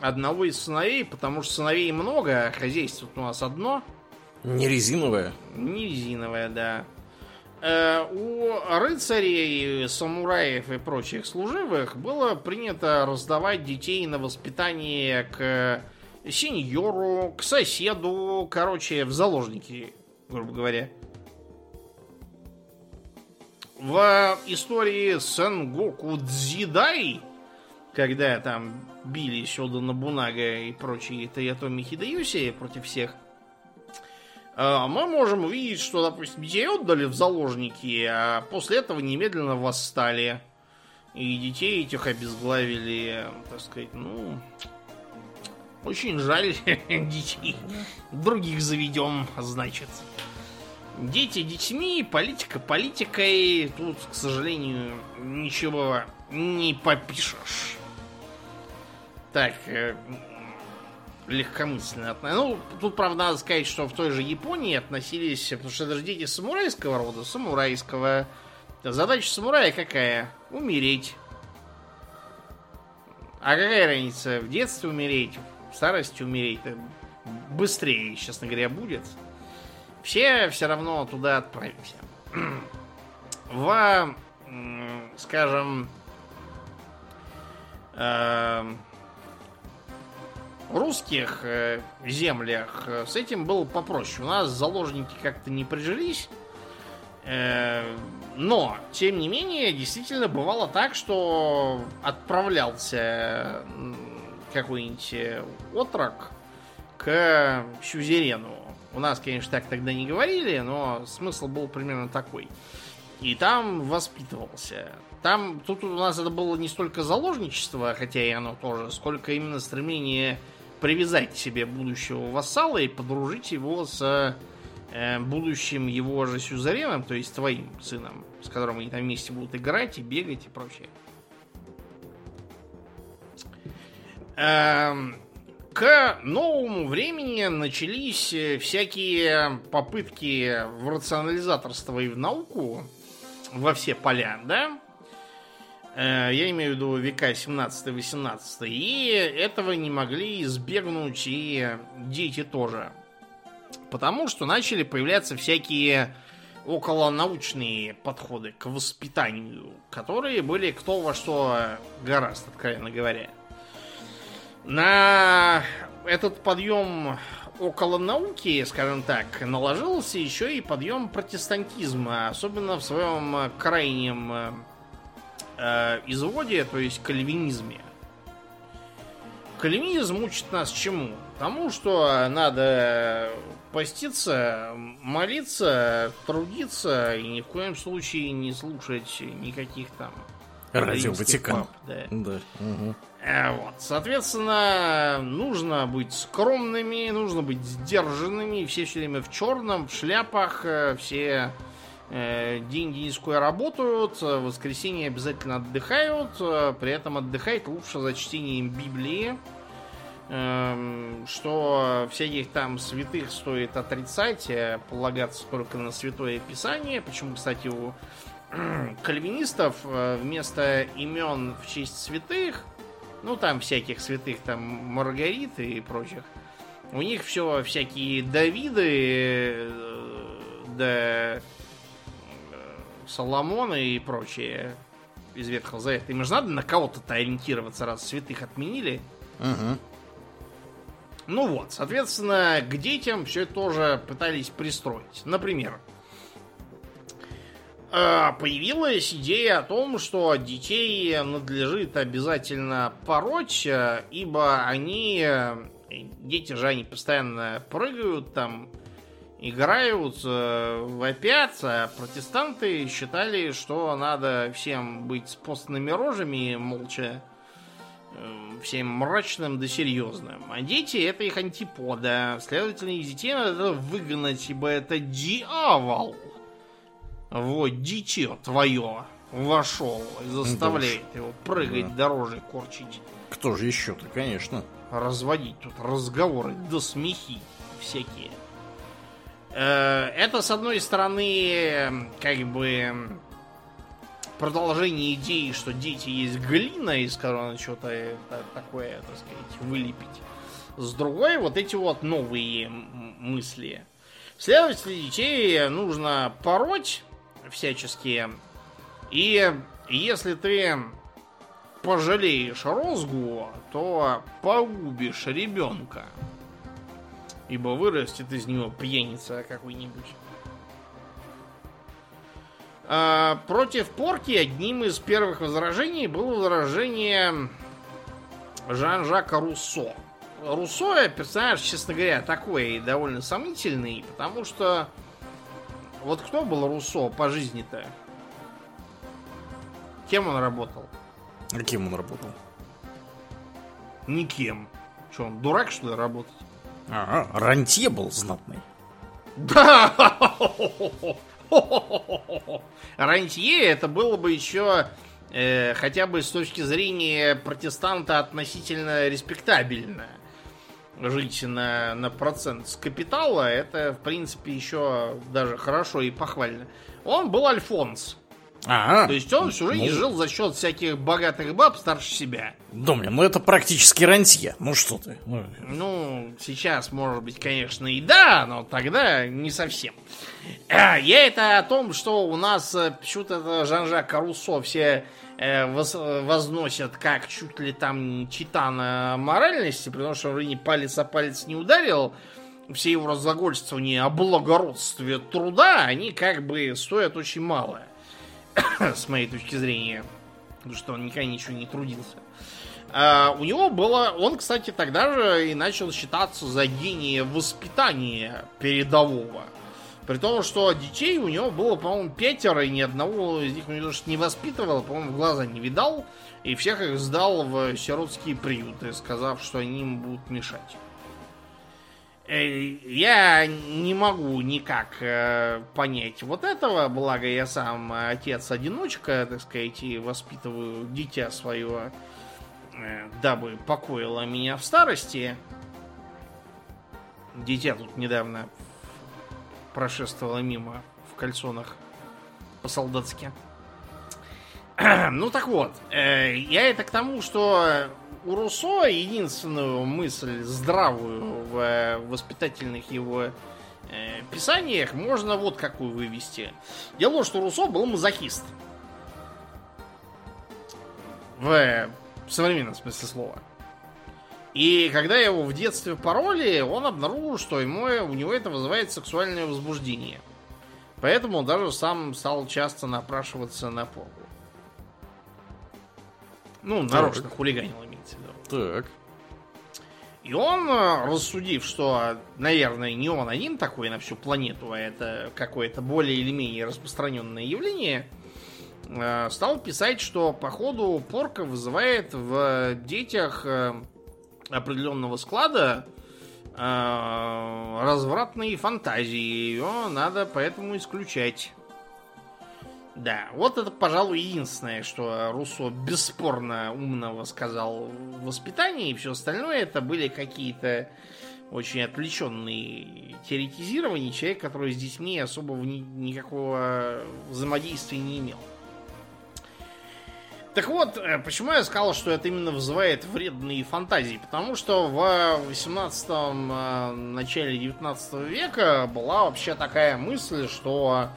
одного из сыновей, потому что сыновей много, а хозяйство у нас одно. Не резиновое? Не резиновое, да. Э, у рыцарей, самураев и прочих служивых было принято раздавать детей на воспитание к сеньору, к соседу, короче, в заложники грубо говоря. В истории Сенгоку Дзидай, когда там били Сёда Набунага и прочие Таятоми Хидаюси против всех, э, мы можем увидеть, что, допустим, детей отдали в заложники, а после этого немедленно восстали. И детей этих обезглавили, так сказать, ну, очень жаль детей. Других заведем, значит. Дети детьми, политика политикой. Тут, к сожалению, ничего не попишешь. Так, э, легкомысленно. отно- Ну, тут, правда, надо сказать, что в той же Японии относились, потому что это же дети самурайского рода, самурайского. Задача самурая какая? Умереть. А какая разница, в детстве умереть, старости умереть? Это Быстрее, честно говоря, будет. Все все равно туда отправимся. В, скажем, эм, русских э, землях э, с этим было попроще. У нас заложники как-то не прижились. Э, Но, тем не менее, действительно бывало так, что отправлялся какой-нибудь э, отрок к сюзерену. У нас, конечно, так тогда не говорили, но смысл был примерно такой. И там воспитывался. Там, тут у нас это было не столько заложничество, хотя и оно тоже, сколько именно стремление привязать себе будущего вассала и подружить его с э, будущим его же сюзереном, то есть твоим сыном, с которым они там вместе будут играть и бегать и прочее. К новому времени начались э, всякие попытки в рационализаторство и в науку во все поля, да? Э, Я имею в виду века 17-18. И этого не могли избегнуть и дети тоже. Потому что начали появляться всякие околонаучные подходы к воспитанию, которые были кто во что гораздо, откровенно говоря. На этот подъем около науки, скажем так, наложился еще и подъем протестантизма, особенно в своем крайнем э, э, изводе, то есть кальвинизме. Кальвинизм учит нас чему? Тому, что надо поститься, молиться, трудиться и ни в коем случае не слушать никаких там Радио Ватикан. пап, да. Да. мгм. Э, Вот. Соответственно, нужно быть скромными, нужно быть сдержанными. Все все время в черном, в шляпах, э, все э, день денежкой работают, э, в воскресенье обязательно отдыхают, э, при этом отдыхать лучше за чтением Библии, эм, что всяких там святых стоит отрицать, а полагаться только на Святое Писание. Почему, кстати, у кальвинистов э, вместо имен в честь святых, ну там всяких святых, там Маргариты и прочих, у них все всякие Давиды, э, да э, Соломоны и прочее из Ветхого Завета. Им же надо на кого-то-то ориентироваться, раз святых отменили. Мгм. Ну вот, соответственно, к детям все это тоже пытались пристроить. Например, э, появилась идея о том, что детей надлежит обязательно пороть, э, ибо они, э, дети же, они постоянно прыгают там, играют, э, вопят, а протестанты считали, что надо всем быть с постными рожами, молча, э, всем мрачным да серьезным. А дети это их антипода. Следовательно, из детей надо выгнать, ибо это дьявол. Вот, дитё твое вошел и заставляет его прыгать, Да. дороже корчить, Кто же еще-то, конечно. разводить тут разговоры, да смехи всякие. Э, Это, с одной стороны, как бы продолжение идеи, что дети есть глина, из которой надо что-то э, та- такое, так сказать, вылепить. С другой, вот эти вот новые мысли. Следовательно, детей нужно пороть всячески. И если ты пожалеешь розгу, то погубишь ребенка. Ибо вырастет из него пьяница какой-нибудь. А, против порки одним из первых возражений было возражение Жан-Жака Руссо. Руссо персонаж, честно говоря, такой довольно сомнительный, потому что вот кто был Руссо по жизни-то? Кем он работал? А кем он работал? Никем. Что, он дурак, что ли, работать? Ага, рантье был знатный. Да! Рантье это было бы еще э, хотя бы с точки зрения протестанта относительно респектабельно. Жить на, на процент с капитала, это, в принципе, еще даже хорошо и похвально. Он был Альфонс. А, То есть он всю жизнь ну. жил за счет всяких богатых баб старше себя. Домнин, ну это практически рантье. Ну что ты? Ну, Ну, сейчас, может быть, конечно, и да, но тогда не совсем. А, Я это о том, что у нас э, почему-то Жан-Жак Руссо все возносят как чуть ли там титана моральности, потому что вроде палец о палец не ударил. Все его разглагольствования о благородстве труда, они как бы стоят очень мало, с моей точки зрения. Потому что он никогда ничего не трудился. А, у него было... Он, кстати, тогда же и начал считаться за гения воспитания передового. При том, что детей у него было, по-моему, пятеро, и ни одного из них он не воспитывал, по-моему, глаза не видал. И всех их сдал в сиротские приюты, сказав, что они им будут мешать. Э, Я не могу никак э, понять вот этого, благо я сам отец-одиночка, так сказать, и воспитываю дитя свое, э, дабы покоило меня в старости. Дитя тут недавно прошествовало мимо в кальсонах по-солдатски. Ну так вот, э, я это к тому, что у Руссо единственную мысль здравую в э, воспитательных его э, писаниях можно вот какую вывести. Дело что Руссо был мазохист. В современном смысле слова. И когда его в детстве пороли, он обнаружил, что ему, у него это вызывает сексуальное возбуждение. Поэтому он даже сам стал часто напрашиваться на порку. Ну, нарочно хулиганил, имеется в виду. так. И он, э, рассудив, что, наверное, не он один такой на всю планету, а это какое-то более или менее распространенное явление, э, стал писать, что, походу, порка вызывает в детях э, определенного склада э, развратные фантазии. Ее надо поэтому исключать. Да, вот это, пожалуй, единственное, что Руссо бесспорно умного сказал в воспитании, и все остальное это были какие-то очень отвлеченные теоретизирования человек, который с детьми особо ни- никакого взаимодействия не имел. Так вот, э, почему я сказал, что это именно вызывает вредные фантазии? Потому что в 18-м, э, начале 19 века была вообще такая мысль, что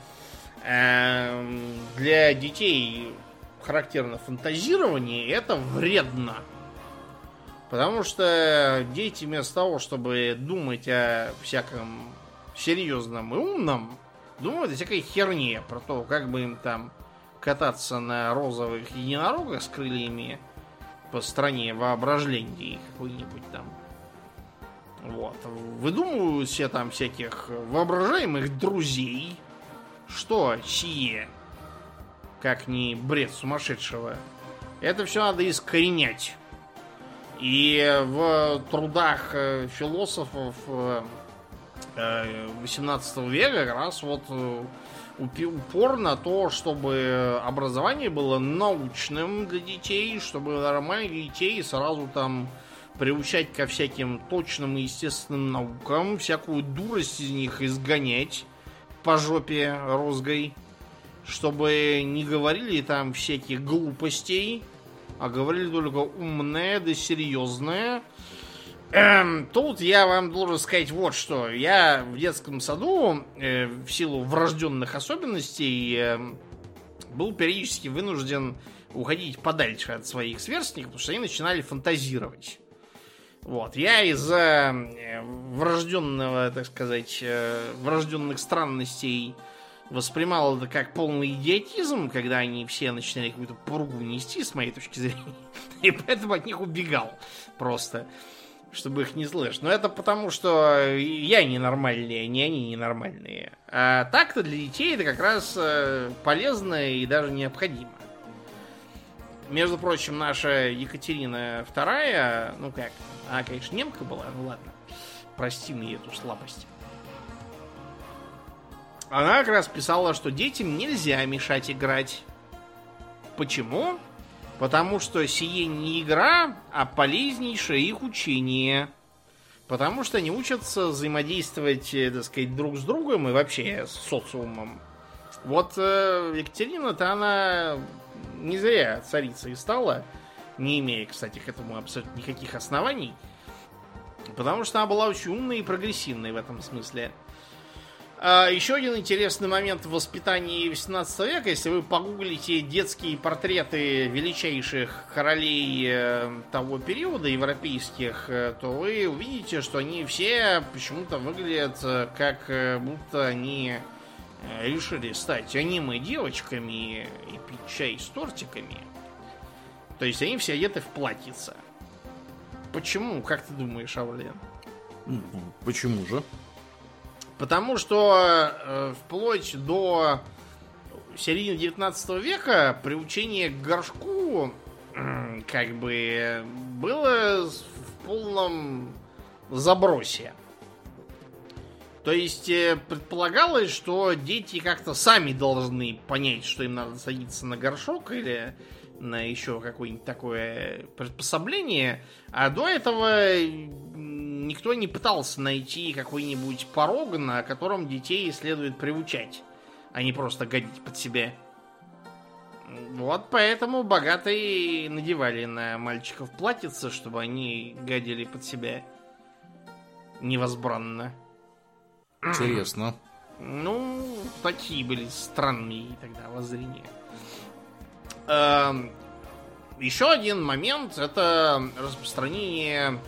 эм, для детей характерно фантазирование, это вредно. Потому что дети вместо того, чтобы думать о всяком серьезном и умном, думают о всякой херне, про то, как бы им там кататься на розовых единорогах с крыльями по стране воображений какой-нибудь там. Вот. Выдумывают все там всяких воображаемых друзей. Что сие? Как не бред сумасшедшего. Это все надо искоренять. И в трудах э, философов э, э, 18 века как раз вот э, упор на то, чтобы образование было научным для детей, чтобы нормальных детей сразу там приучать ко всяким точным и естественным наукам, всякую дурость из них изгонять по жопе розгой, чтобы не говорили там всяких глупостей, а говорили только умное да серьезное. Эм, тут я вам должен сказать вот что. Я в детском саду, э, в силу врожденных особенностей, э, был периодически вынужден уходить подальше от своих сверстников, потому что они начинали фантазировать. Вот, я из-за э, врожденного, так сказать, э, врожденных странностей воспринимал это как полный идиотизм, когда они все начинали какую-то пургу нести, с моей точки зрения. И поэтому от них убегал просто, чтобы их не слышать. Но это потому, что я ненормальный, а не они ненормальные. А так-то для детей это как раз э, полезно и даже необходимо. Между прочим, наша Екатерина II, ну как, она, конечно, немка была, ну ладно, прости мне эту слабость. она как раз писала, что детям нельзя мешать играть. Почему? Потому что сие не игра, а полезнейшее их учение. Потому что они учатся взаимодействовать, э, так сказать, друг с другом и вообще с социумом. Вот э, Екатерина-то она не зря царицей стала, не имея, кстати, к этому абсолютно никаких оснований. Потому что она была очень умной и прогрессивной в этом смысле. А, еще один интересный момент в воспитании 18 века, если вы погуглите детские портреты величайших королей э, того периода, европейских, э, то вы увидите, что они все почему-то выглядят э, как будто они решили стать аниме девочками и пить чай с тортиками. То есть они все одеты в платьица. Почему, как ты думаешь, Аурлен? Почему же? Потому что э, вплоть до середины 19 века приучение к горшку э, как бы было в полном забросе. То есть э, предполагалось, что дети как-то сами должны понять, что им надо садиться на горшок или на еще какое-нибудь такое приспособление. А до этого никто не пытался найти какой-нибудь порог, на котором детей следует приучать, а не просто гадить под себя. Вот поэтому богатые надевали на мальчиков платьица, чтобы они гадили под себя невозбранно. Интересно. Ну, такие были странные тогда воззрения. Эм, еще один момент это распространение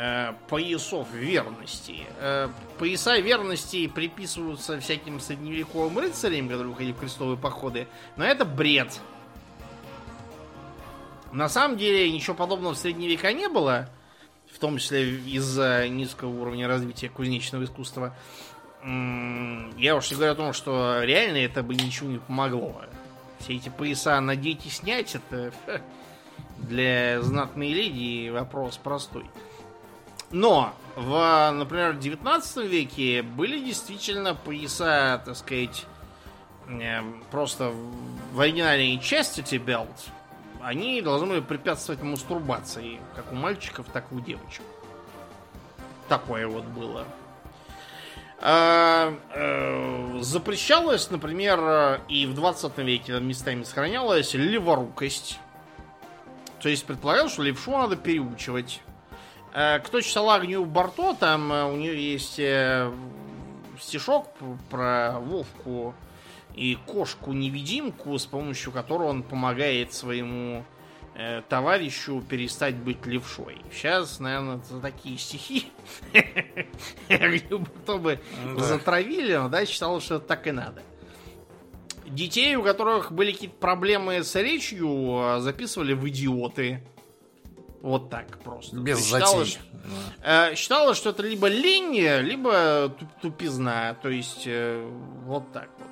э, поясов верности. Э, пояса верности приписываются всяким средневековым рыцарям, которые уходили в крестовые походы, но это бред. На самом деле ничего подобного в средние века не было, в том числе из-за низкого уровня развития кузнечного искусства. Я уж не говорю о том, что реально это бы ничего не помогло. Все эти пояса надеть и снять, это для знатной леди вопрос простой. Но в, например, в 19 веке были действительно пояса, так сказать, э, просто в оригинале chastity belt. Они должны были препятствовать мастурбации, как у мальчиков, так и у девочек. Такое вот было. А, э, запрещалось, например, и в 20 веке местами сохранялась леворукость. То есть предполагалось, что левшу надо переучивать. Э, кто читал Агнию Барто, там э, у нее есть э, стишок про Вовку и кошку-невидимку, с помощью которой он помогает своему товарищу перестать быть левшой. Сейчас, наверное, за такие стихи Барто бы затравили, но да, считал, что так и надо. Детей, у которых были какие-то проблемы с речью, записывали в идиоты. Вот так просто. Без считалось, затей. Э, считалось, что это либо лень, либо тупизна. То есть, э, вот так вот.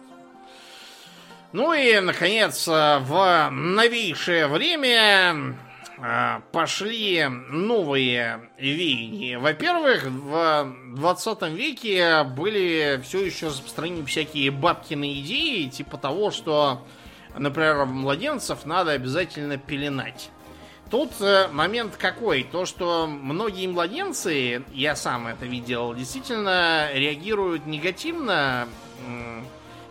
Ну и, наконец, э, в новейшее время э, пошли новые веяния. Во-первых, в 20 веке были все еще распространены всякие бабкины идеи, типа того, что, например, младенцев надо обязательно пеленать. Тут э, момент какой? То, что многие младенцы, я сам это видел, действительно реагируют негативно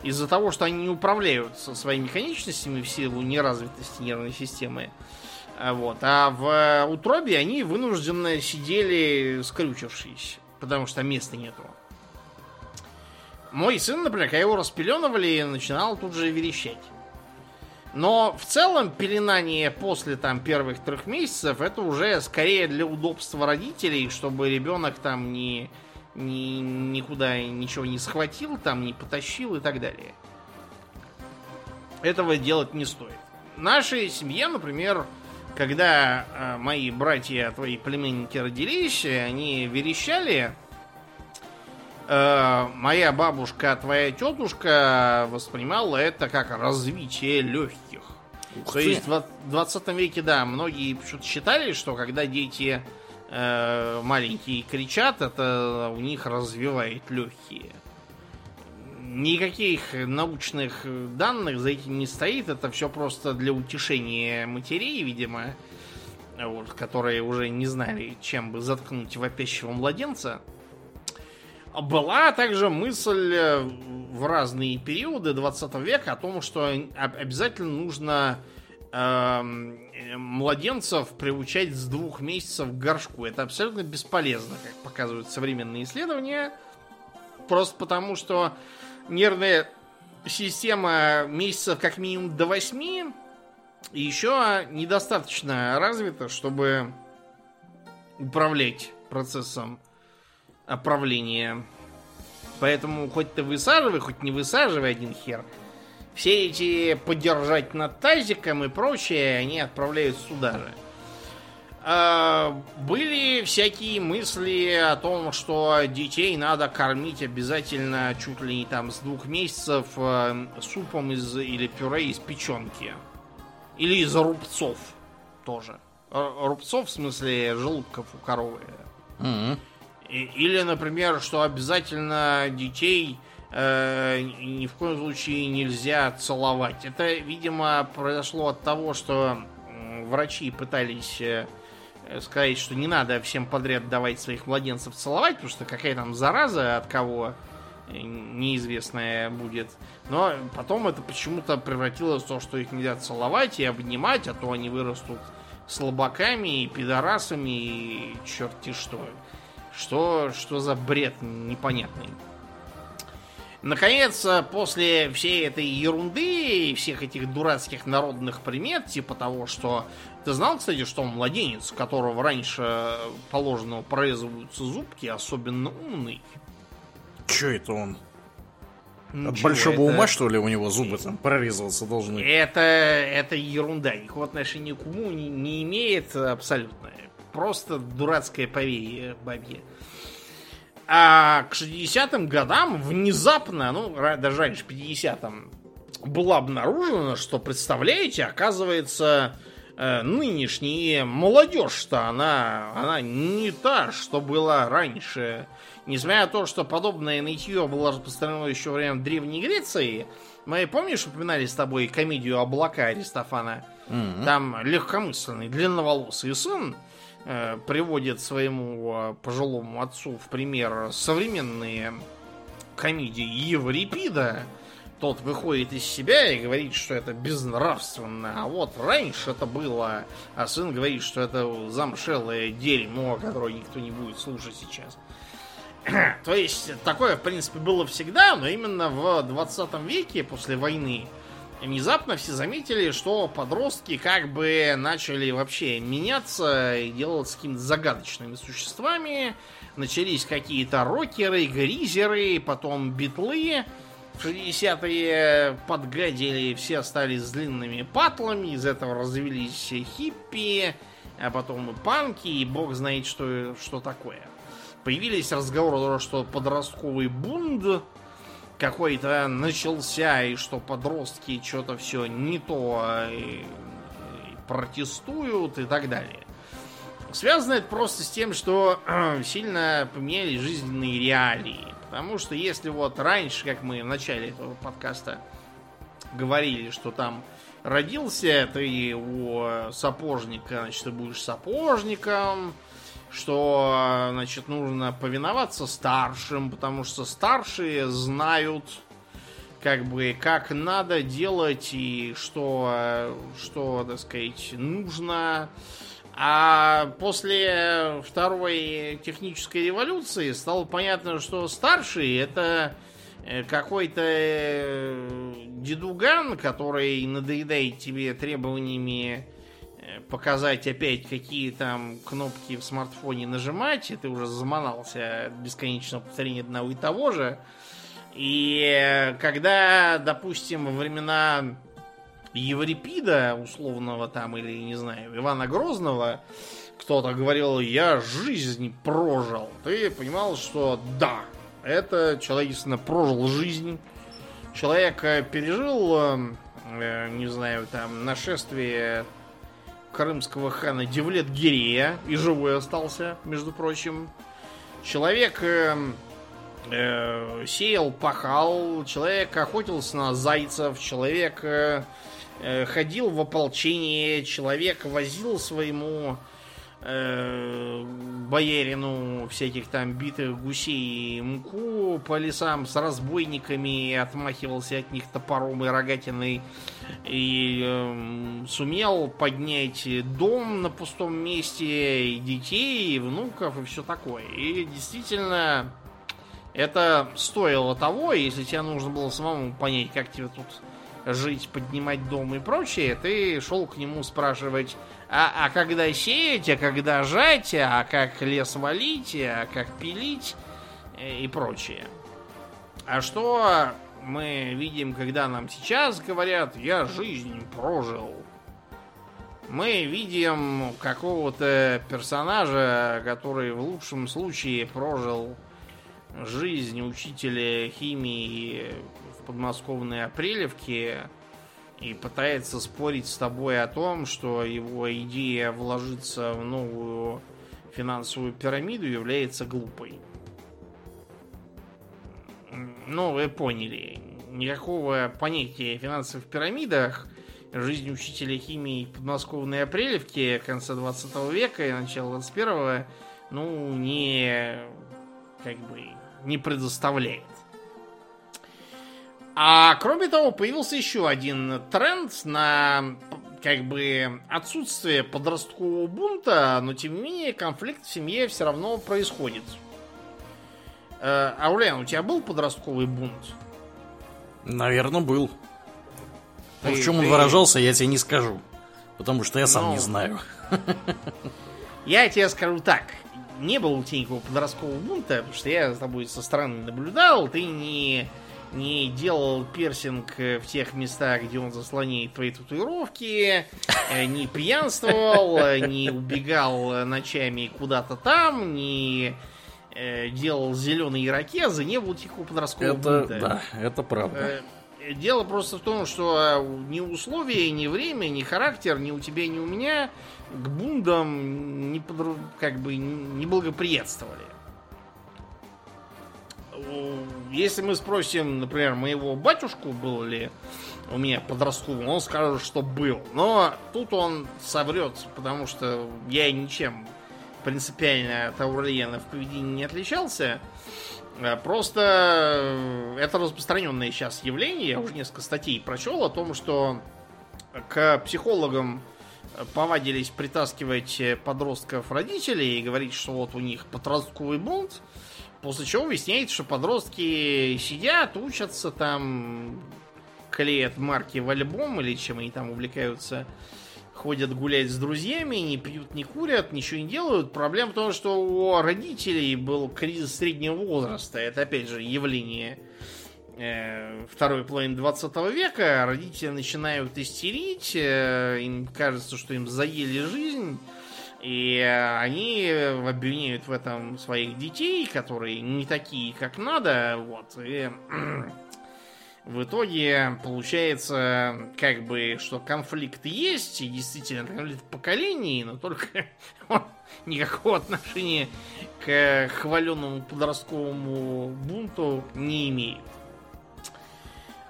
из-за того, что они не управляются своими конечностями в силу неразвитости нервной системы. А вот. А в утробе они вынужденно сидели скрючившись, потому что места нету. Мой сын, например, когда его распеленывали, начинал тут же верещать. Но в целом пеленание после там первых трех месяцев это уже скорее для удобства родителей, чтобы ребенок там не, ни, никуда ничего не схватил, там не потащил и так далее. Этого делать не стоит. Нашей семье, например, когда э, мои братья, твои племенники родились, они верещали, Э, моя бабушка, твоя тетушка воспринимала это как развитие легких. Ух То ты. есть в 20 веке, да, многие почему-то считали, что когда дети э, маленькие кричат, это у них развивает легкие. никаких научных данных за этим не стоит. Это все просто для утешения матерей, видимо, вот, которые уже не знали, чем бы заткнуть вопящего младенца. Была также мысль э, в разные периоды 20 века о том, что обязательно нужно э, младенцев приучать с двух месяцев к горшку. Это абсолютно бесполезно, как показывают современные исследования. Просто потому, что нервная система месяцев как минимум до 8 еще недостаточно развита, чтобы управлять процессом оправления. Поэтому хоть ты высаживай, хоть не высаживай один хер. Все эти подержать над тазиком и прочее, они отправляют сюда же. А, были всякие мысли о том, что детей надо кормить обязательно чуть ли не там с двух месяцев э, супом из или пюре из печенки. Или из рубцов тоже. Рубцов, в смысле, желудков у коровы. Mm-hmm. Или, например, что обязательно детей э, ни в коем случае нельзя целовать. Это, видимо, произошло от того, что врачи пытались э, сказать, что не надо всем подряд давать своих младенцев целовать, потому что какая там зараза от кого э, неизвестная будет. Но потом это почему-то превратилось в то, что их нельзя целовать и обнимать, а то они вырастут слабаками и пидорасами и черти что. Что, что за бред непонятный. Наконец, после всей этой ерунды и всех этих дурацких народных примет, типа того, что... Ты знал, кстати, что младенец, которого раньше положенного прорезываются зубки, особенно умный? Че это он? Ничего, От большого это... ума, что ли, у него зубы там прорезываться должны? Это, это ерунда. Никакого отношения к уму не, не имеет абсолютно. Просто дурацкое поверье бабье. А к 60-м годам внезапно, ну, даже раньше 50-м, было обнаружено, что, представляете, оказывается, э, нынешняя молодежь-то, она, она не та, что была раньше. Несмотря на то, что подобное нытье было распространено еще во время Древней Греции, мы, помнишь, упоминали с тобой комедию «Облака» Аристофана? Mm-hmm. Там легкомысленный, длинноволосый сын приводит своему э, пожилому отцу в пример современные комедии Еврипида, тот выходит из себя и говорит, что это безнравственно. А вот раньше это было, а сын говорит, что это замшелое дерьмо, которое никто не будет слушать сейчас. То есть, такое, в принципе, было всегда, но именно в 20 веке, после войны, внезапно все заметили, что подростки как бы начали вообще меняться и делаться какими-то загадочными существами. Начались какие-то рокеры, гризеры, потом битлы. В 60-е подгадили, все стали с длинными патлами, из этого развелись хиппи, а потом и панки, и бог знает, что, что такое. Появились разговоры, что подростковый бунт какой-то начался, и что подростки что-то все не то и, и протестуют и так далее. Связано это просто с тем, что э, сильно поменялись жизненные реалии. Потому что если вот раньше, как мы в начале этого подкаста говорили, что там родился ты у сапожника, значит, ты будешь сапожником, что, значит, нужно повиноваться старшим, потому что старшие знают, как бы, как надо делать и что, что, так сказать, нужно. А после второй технической революции стало понятно, что старшие это э, какой-то э, дедуган, который надоедает тебе требованиями показать опять, какие там кнопки в смартфоне нажимать, и ты уже заманался бесконечного повторения одного и того же. И когда, допустим, во времена Еврипида, условного там, или, не знаю, Ивана Грозного, кто-то говорил, я жизнь прожил, ты понимал, что да, это человек действительно прожил жизнь. Человек пережил, э, не знаю, там, нашествие крымского хана Девлет Гирея, и живой остался, между прочим. Человек э, э, сеял, пахал, человек охотился на зайцев, человек э, э, ходил в ополчение, человек возил своему э, боярину всяких там битых гусей и муку по лесам с разбойниками, отмахивался от них топором и рогатиной, и э, сумел поднять дом на пустом месте, и детей, и внуков, и все такое. И действительно, это стоило того, если тебе нужно было самому понять, как тебе тут жить, поднимать дом и прочее, ты шел к нему спрашивать, а, а когда сеять, а когда жать, а как лес валить, а как пилить э, и прочее. А что мы видим, когда нам сейчас говорят, я жизнь прожил? Мы видим какого-то персонажа, который в лучшем случае прожил жизнь учителя химии в подмосковной Апрелевке, и пытается спорить с тобой о том, что его идея вложиться в новую финансовую пирамиду является глупой. Ну, вы поняли. Никакого понятия о финансовых пирамидах жизнь учителя химии подмосковной Апрелевки конца 20 века и начала 21 ну, не как бы не предоставляет. А кроме того, появился еще один тренд на как бы отсутствие подросткового бунта, но тем не менее конфликт в семье все равно происходит. Э, Аулян, у тебя был подростковый бунт? Наверное, был. Ты- Но в чем он ты- выражался, я тебе не скажу. Потому что я сам Ну, не знаю. Я тебе скажу так. Не было у тебя никакого подросткового бунта, потому что я за тобой со стороны наблюдал. Ты не, не делал пирсинг э, в тех местах, где он заслоняет твои татуировки, э, не пьянствовал, не убегал ночами куда-то там, не э, делал зеленые ирокезы, не было никакого подросткового Это, бунта. да, это правда. Э, Дело просто в том, что э, ни условия, ни время, ни характер, ни у тебя, ни у меня к бундам не подру- как бы не благоприятствовали. Если мы спросим, например, моего батюшку, был ли у меня подростковым, он скажет, что был. Но тут он соврет, потому что я ничем принципиально от Аурлиена в поведении не отличался. Э, Просто э, это распространенное сейчас явление. Я уже несколько статей прочел о том, что к психологам э, повадились притаскивать подростков родителей и говорить, что вот у них подростковый бунт. После чего выясняется, что подростки сидят, учатся там, клеят марки в альбом или чем они там увлекаются ходят гулять с друзьями, не пьют, не курят, ничего не делают. Проблема в том, что у родителей был кризис среднего возраста. Это, опять же, явление э, второй половины 20 века. Родители начинают истерить, э, им кажется, что им заели жизнь. И э, они обвиняют в этом своих детей, которые не такие, как надо. Вот. И в итоге получается, как бы, что конфликт есть, и действительно конфликт поколений, но только никакого отношения к хваленному подростковому бунту не имеет.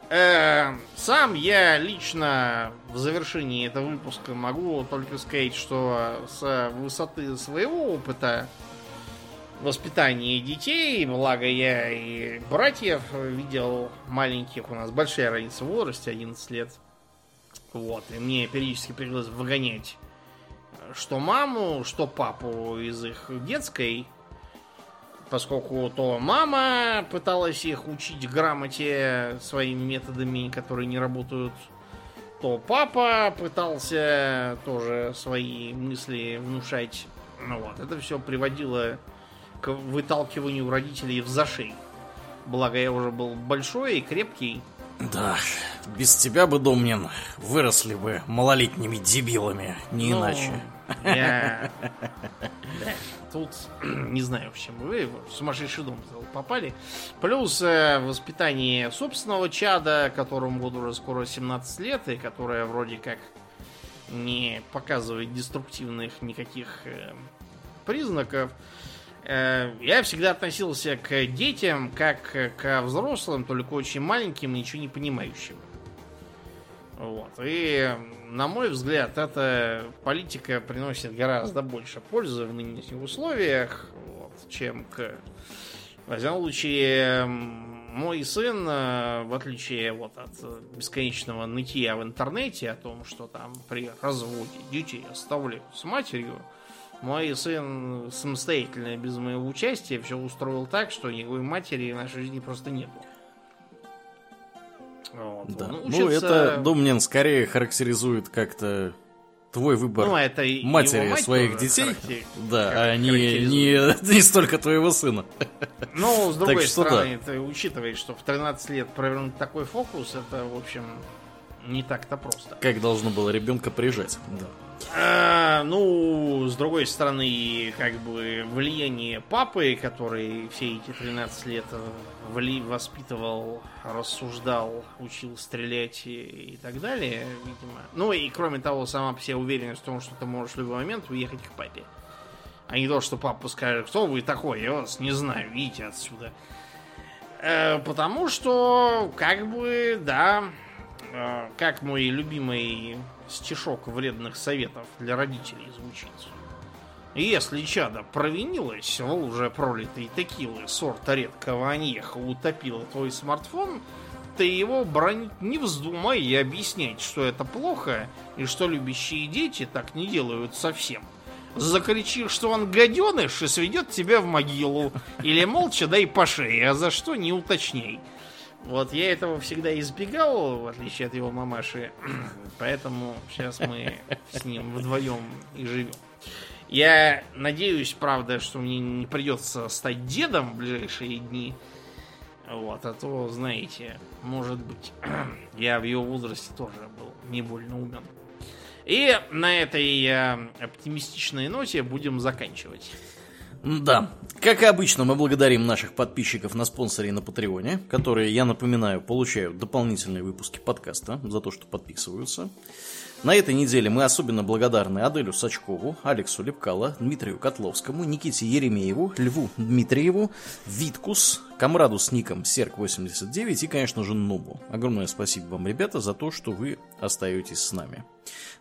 Э, Сам я лично в завершении этого выпуска могу только сказать, что с высоты своего опыта воспитания детей, благо я и братьев видел маленьких, у нас большая разница в возрасте, 11 лет. Вот, и мне периодически приходилось выгонять что маму, что папу из их детской, поскольку то мама пыталась их учить грамоте своими методами, которые не работают, то папа пытался тоже свои мысли внушать. Ну вот, это все приводило к выталкиванию родителей в зашей. Благо я уже был большой и крепкий. Да, без тебя бы, Домнин, выросли бы малолетними дебилами, не Ну, иначе. Я... Да, тут не знаю, в чем вы в сумасшедший дом попали. Плюс э, воспитание собственного чада, которому году уже скоро 17 лет, и которое вроде как не показывает деструктивных никаких э, признаков. Э, я всегда относился к детям как к взрослым, только очень маленьким и ничего не понимающим. Вот. И, на мой взгляд, эта политика приносит гораздо больше пользы в нынешних условиях, вот, чем к... В любом случае, мой сын, э, в отличие вот от бесконечного нытья в интернете о том, что там при разводе детей оставляют с матерью, мой сын самостоятельно, без моего участия, все устроил так, что никакой матери в нашей жизни просто не было. Вот. Да. Ну, учится... ну, это Домнин скорее характеризует как-то твой выбор ну, это матери мать своих детей. Характер... Да, а не, не, не столько твоего сына. Ну, с другой стороны, да. ты учитываешь, что в 13 лет провернуть такой фокус, это, в общем, не так-то просто. Как должно было ребенка прижать, да. А, ну, с другой стороны, как бы влияние папы, который все эти 13 лет вли, воспитывал, рассуждал, учил стрелять и, и так далее, видимо. Ну и кроме того, сама себе уверенность в том, что ты можешь в любой момент уехать к папе. А не то, что папа скажет, кто вы такой, я вас не знаю, идите отсюда. Э, потому что, как бы, да, э, как мой любимый стишок вредных советов для родителей звучит. Если чадо провинилось в луже пролитой текилы сорта редкого аньеха утопило твой смартфон, ты его бронить не вздумай и объяснять, что это плохо, и что любящие дети так не делают совсем. Закричи, что он гаденыш и сведет тебя в могилу, или молча дай по шее, а за что не уточняй. Вот я этого всегда избегал, в отличие от его мамаши. Поэтому сейчас мы с ним вдвоем и живем. Я надеюсь, правда, что мне не придется стать дедом в ближайшие дни. Вот, а то, знаете, может быть, я в его возрасте тоже был не больно умен. И на этой э, оптимистичной ноте будем заканчивать. Да. Как и обычно, мы благодарим наших подписчиков на спонсоре и на Патреоне, которые, я напоминаю, получают дополнительные выпуски подкаста за то, что подписываются. На этой неделе мы особенно благодарны Аделю Сачкову, Алексу Лепкало, Дмитрию Котловскому, Никите Еремееву, Льву Дмитриеву, Виткус, Камраду с ником Серк89 и, конечно же, Нубу. Огромное спасибо вам, ребята, за то, что вы остаетесь с нами.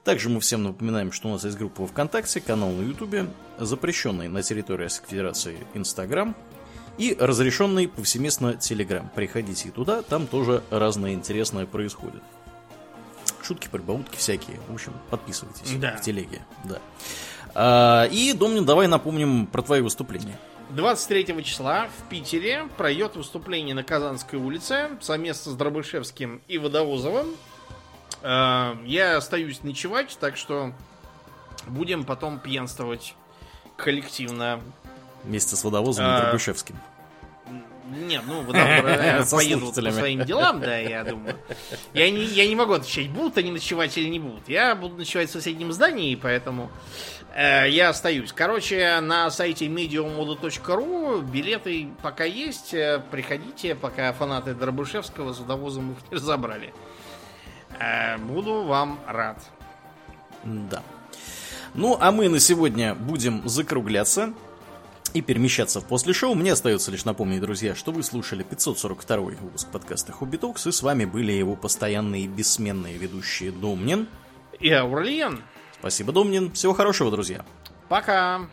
Также мы всем напоминаем, что у нас есть группа ВКонтакте, канал на Ютубе, запрещенный на территории Российской Федерации Инстаграм и разрешенный повсеместно Телеграм. Приходите туда, там тоже разное интересное происходит шутки, прибаутки всякие. В общем, подписывайтесь да. в телеге. Да. А, и, Домнин, давай напомним про твои выступления. 23 числа в Питере пройдет выступление на Казанской улице совместно с Дробышевским и Водовозовым. А, я остаюсь ночевать, так что будем потом пьянствовать коллективно. Вместе с Водовозовым а, и Дробышевским. Нет, ну, да, поедут по своим делам, да, я думаю. Я не, я не могу отвечать, будут они ночевать или не будут. Я буду ночевать в соседнем здании, поэтому э, я остаюсь. Короче, на сайте mediamoda.ru билеты пока есть. Э, приходите, пока фанаты Дробышевского с удовозом их не разобрали. Э, буду вам рад. Да. Ну, а мы на сегодня будем закругляться и перемещаться в после шоу, мне остается лишь напомнить, друзья, что вы слушали 542 выпуск подкаста Хобби Токс, и с вами были его постоянные и бессменные ведущие Домнин и Аурлиен. Спасибо, Домнин. Всего хорошего, друзья. Пока.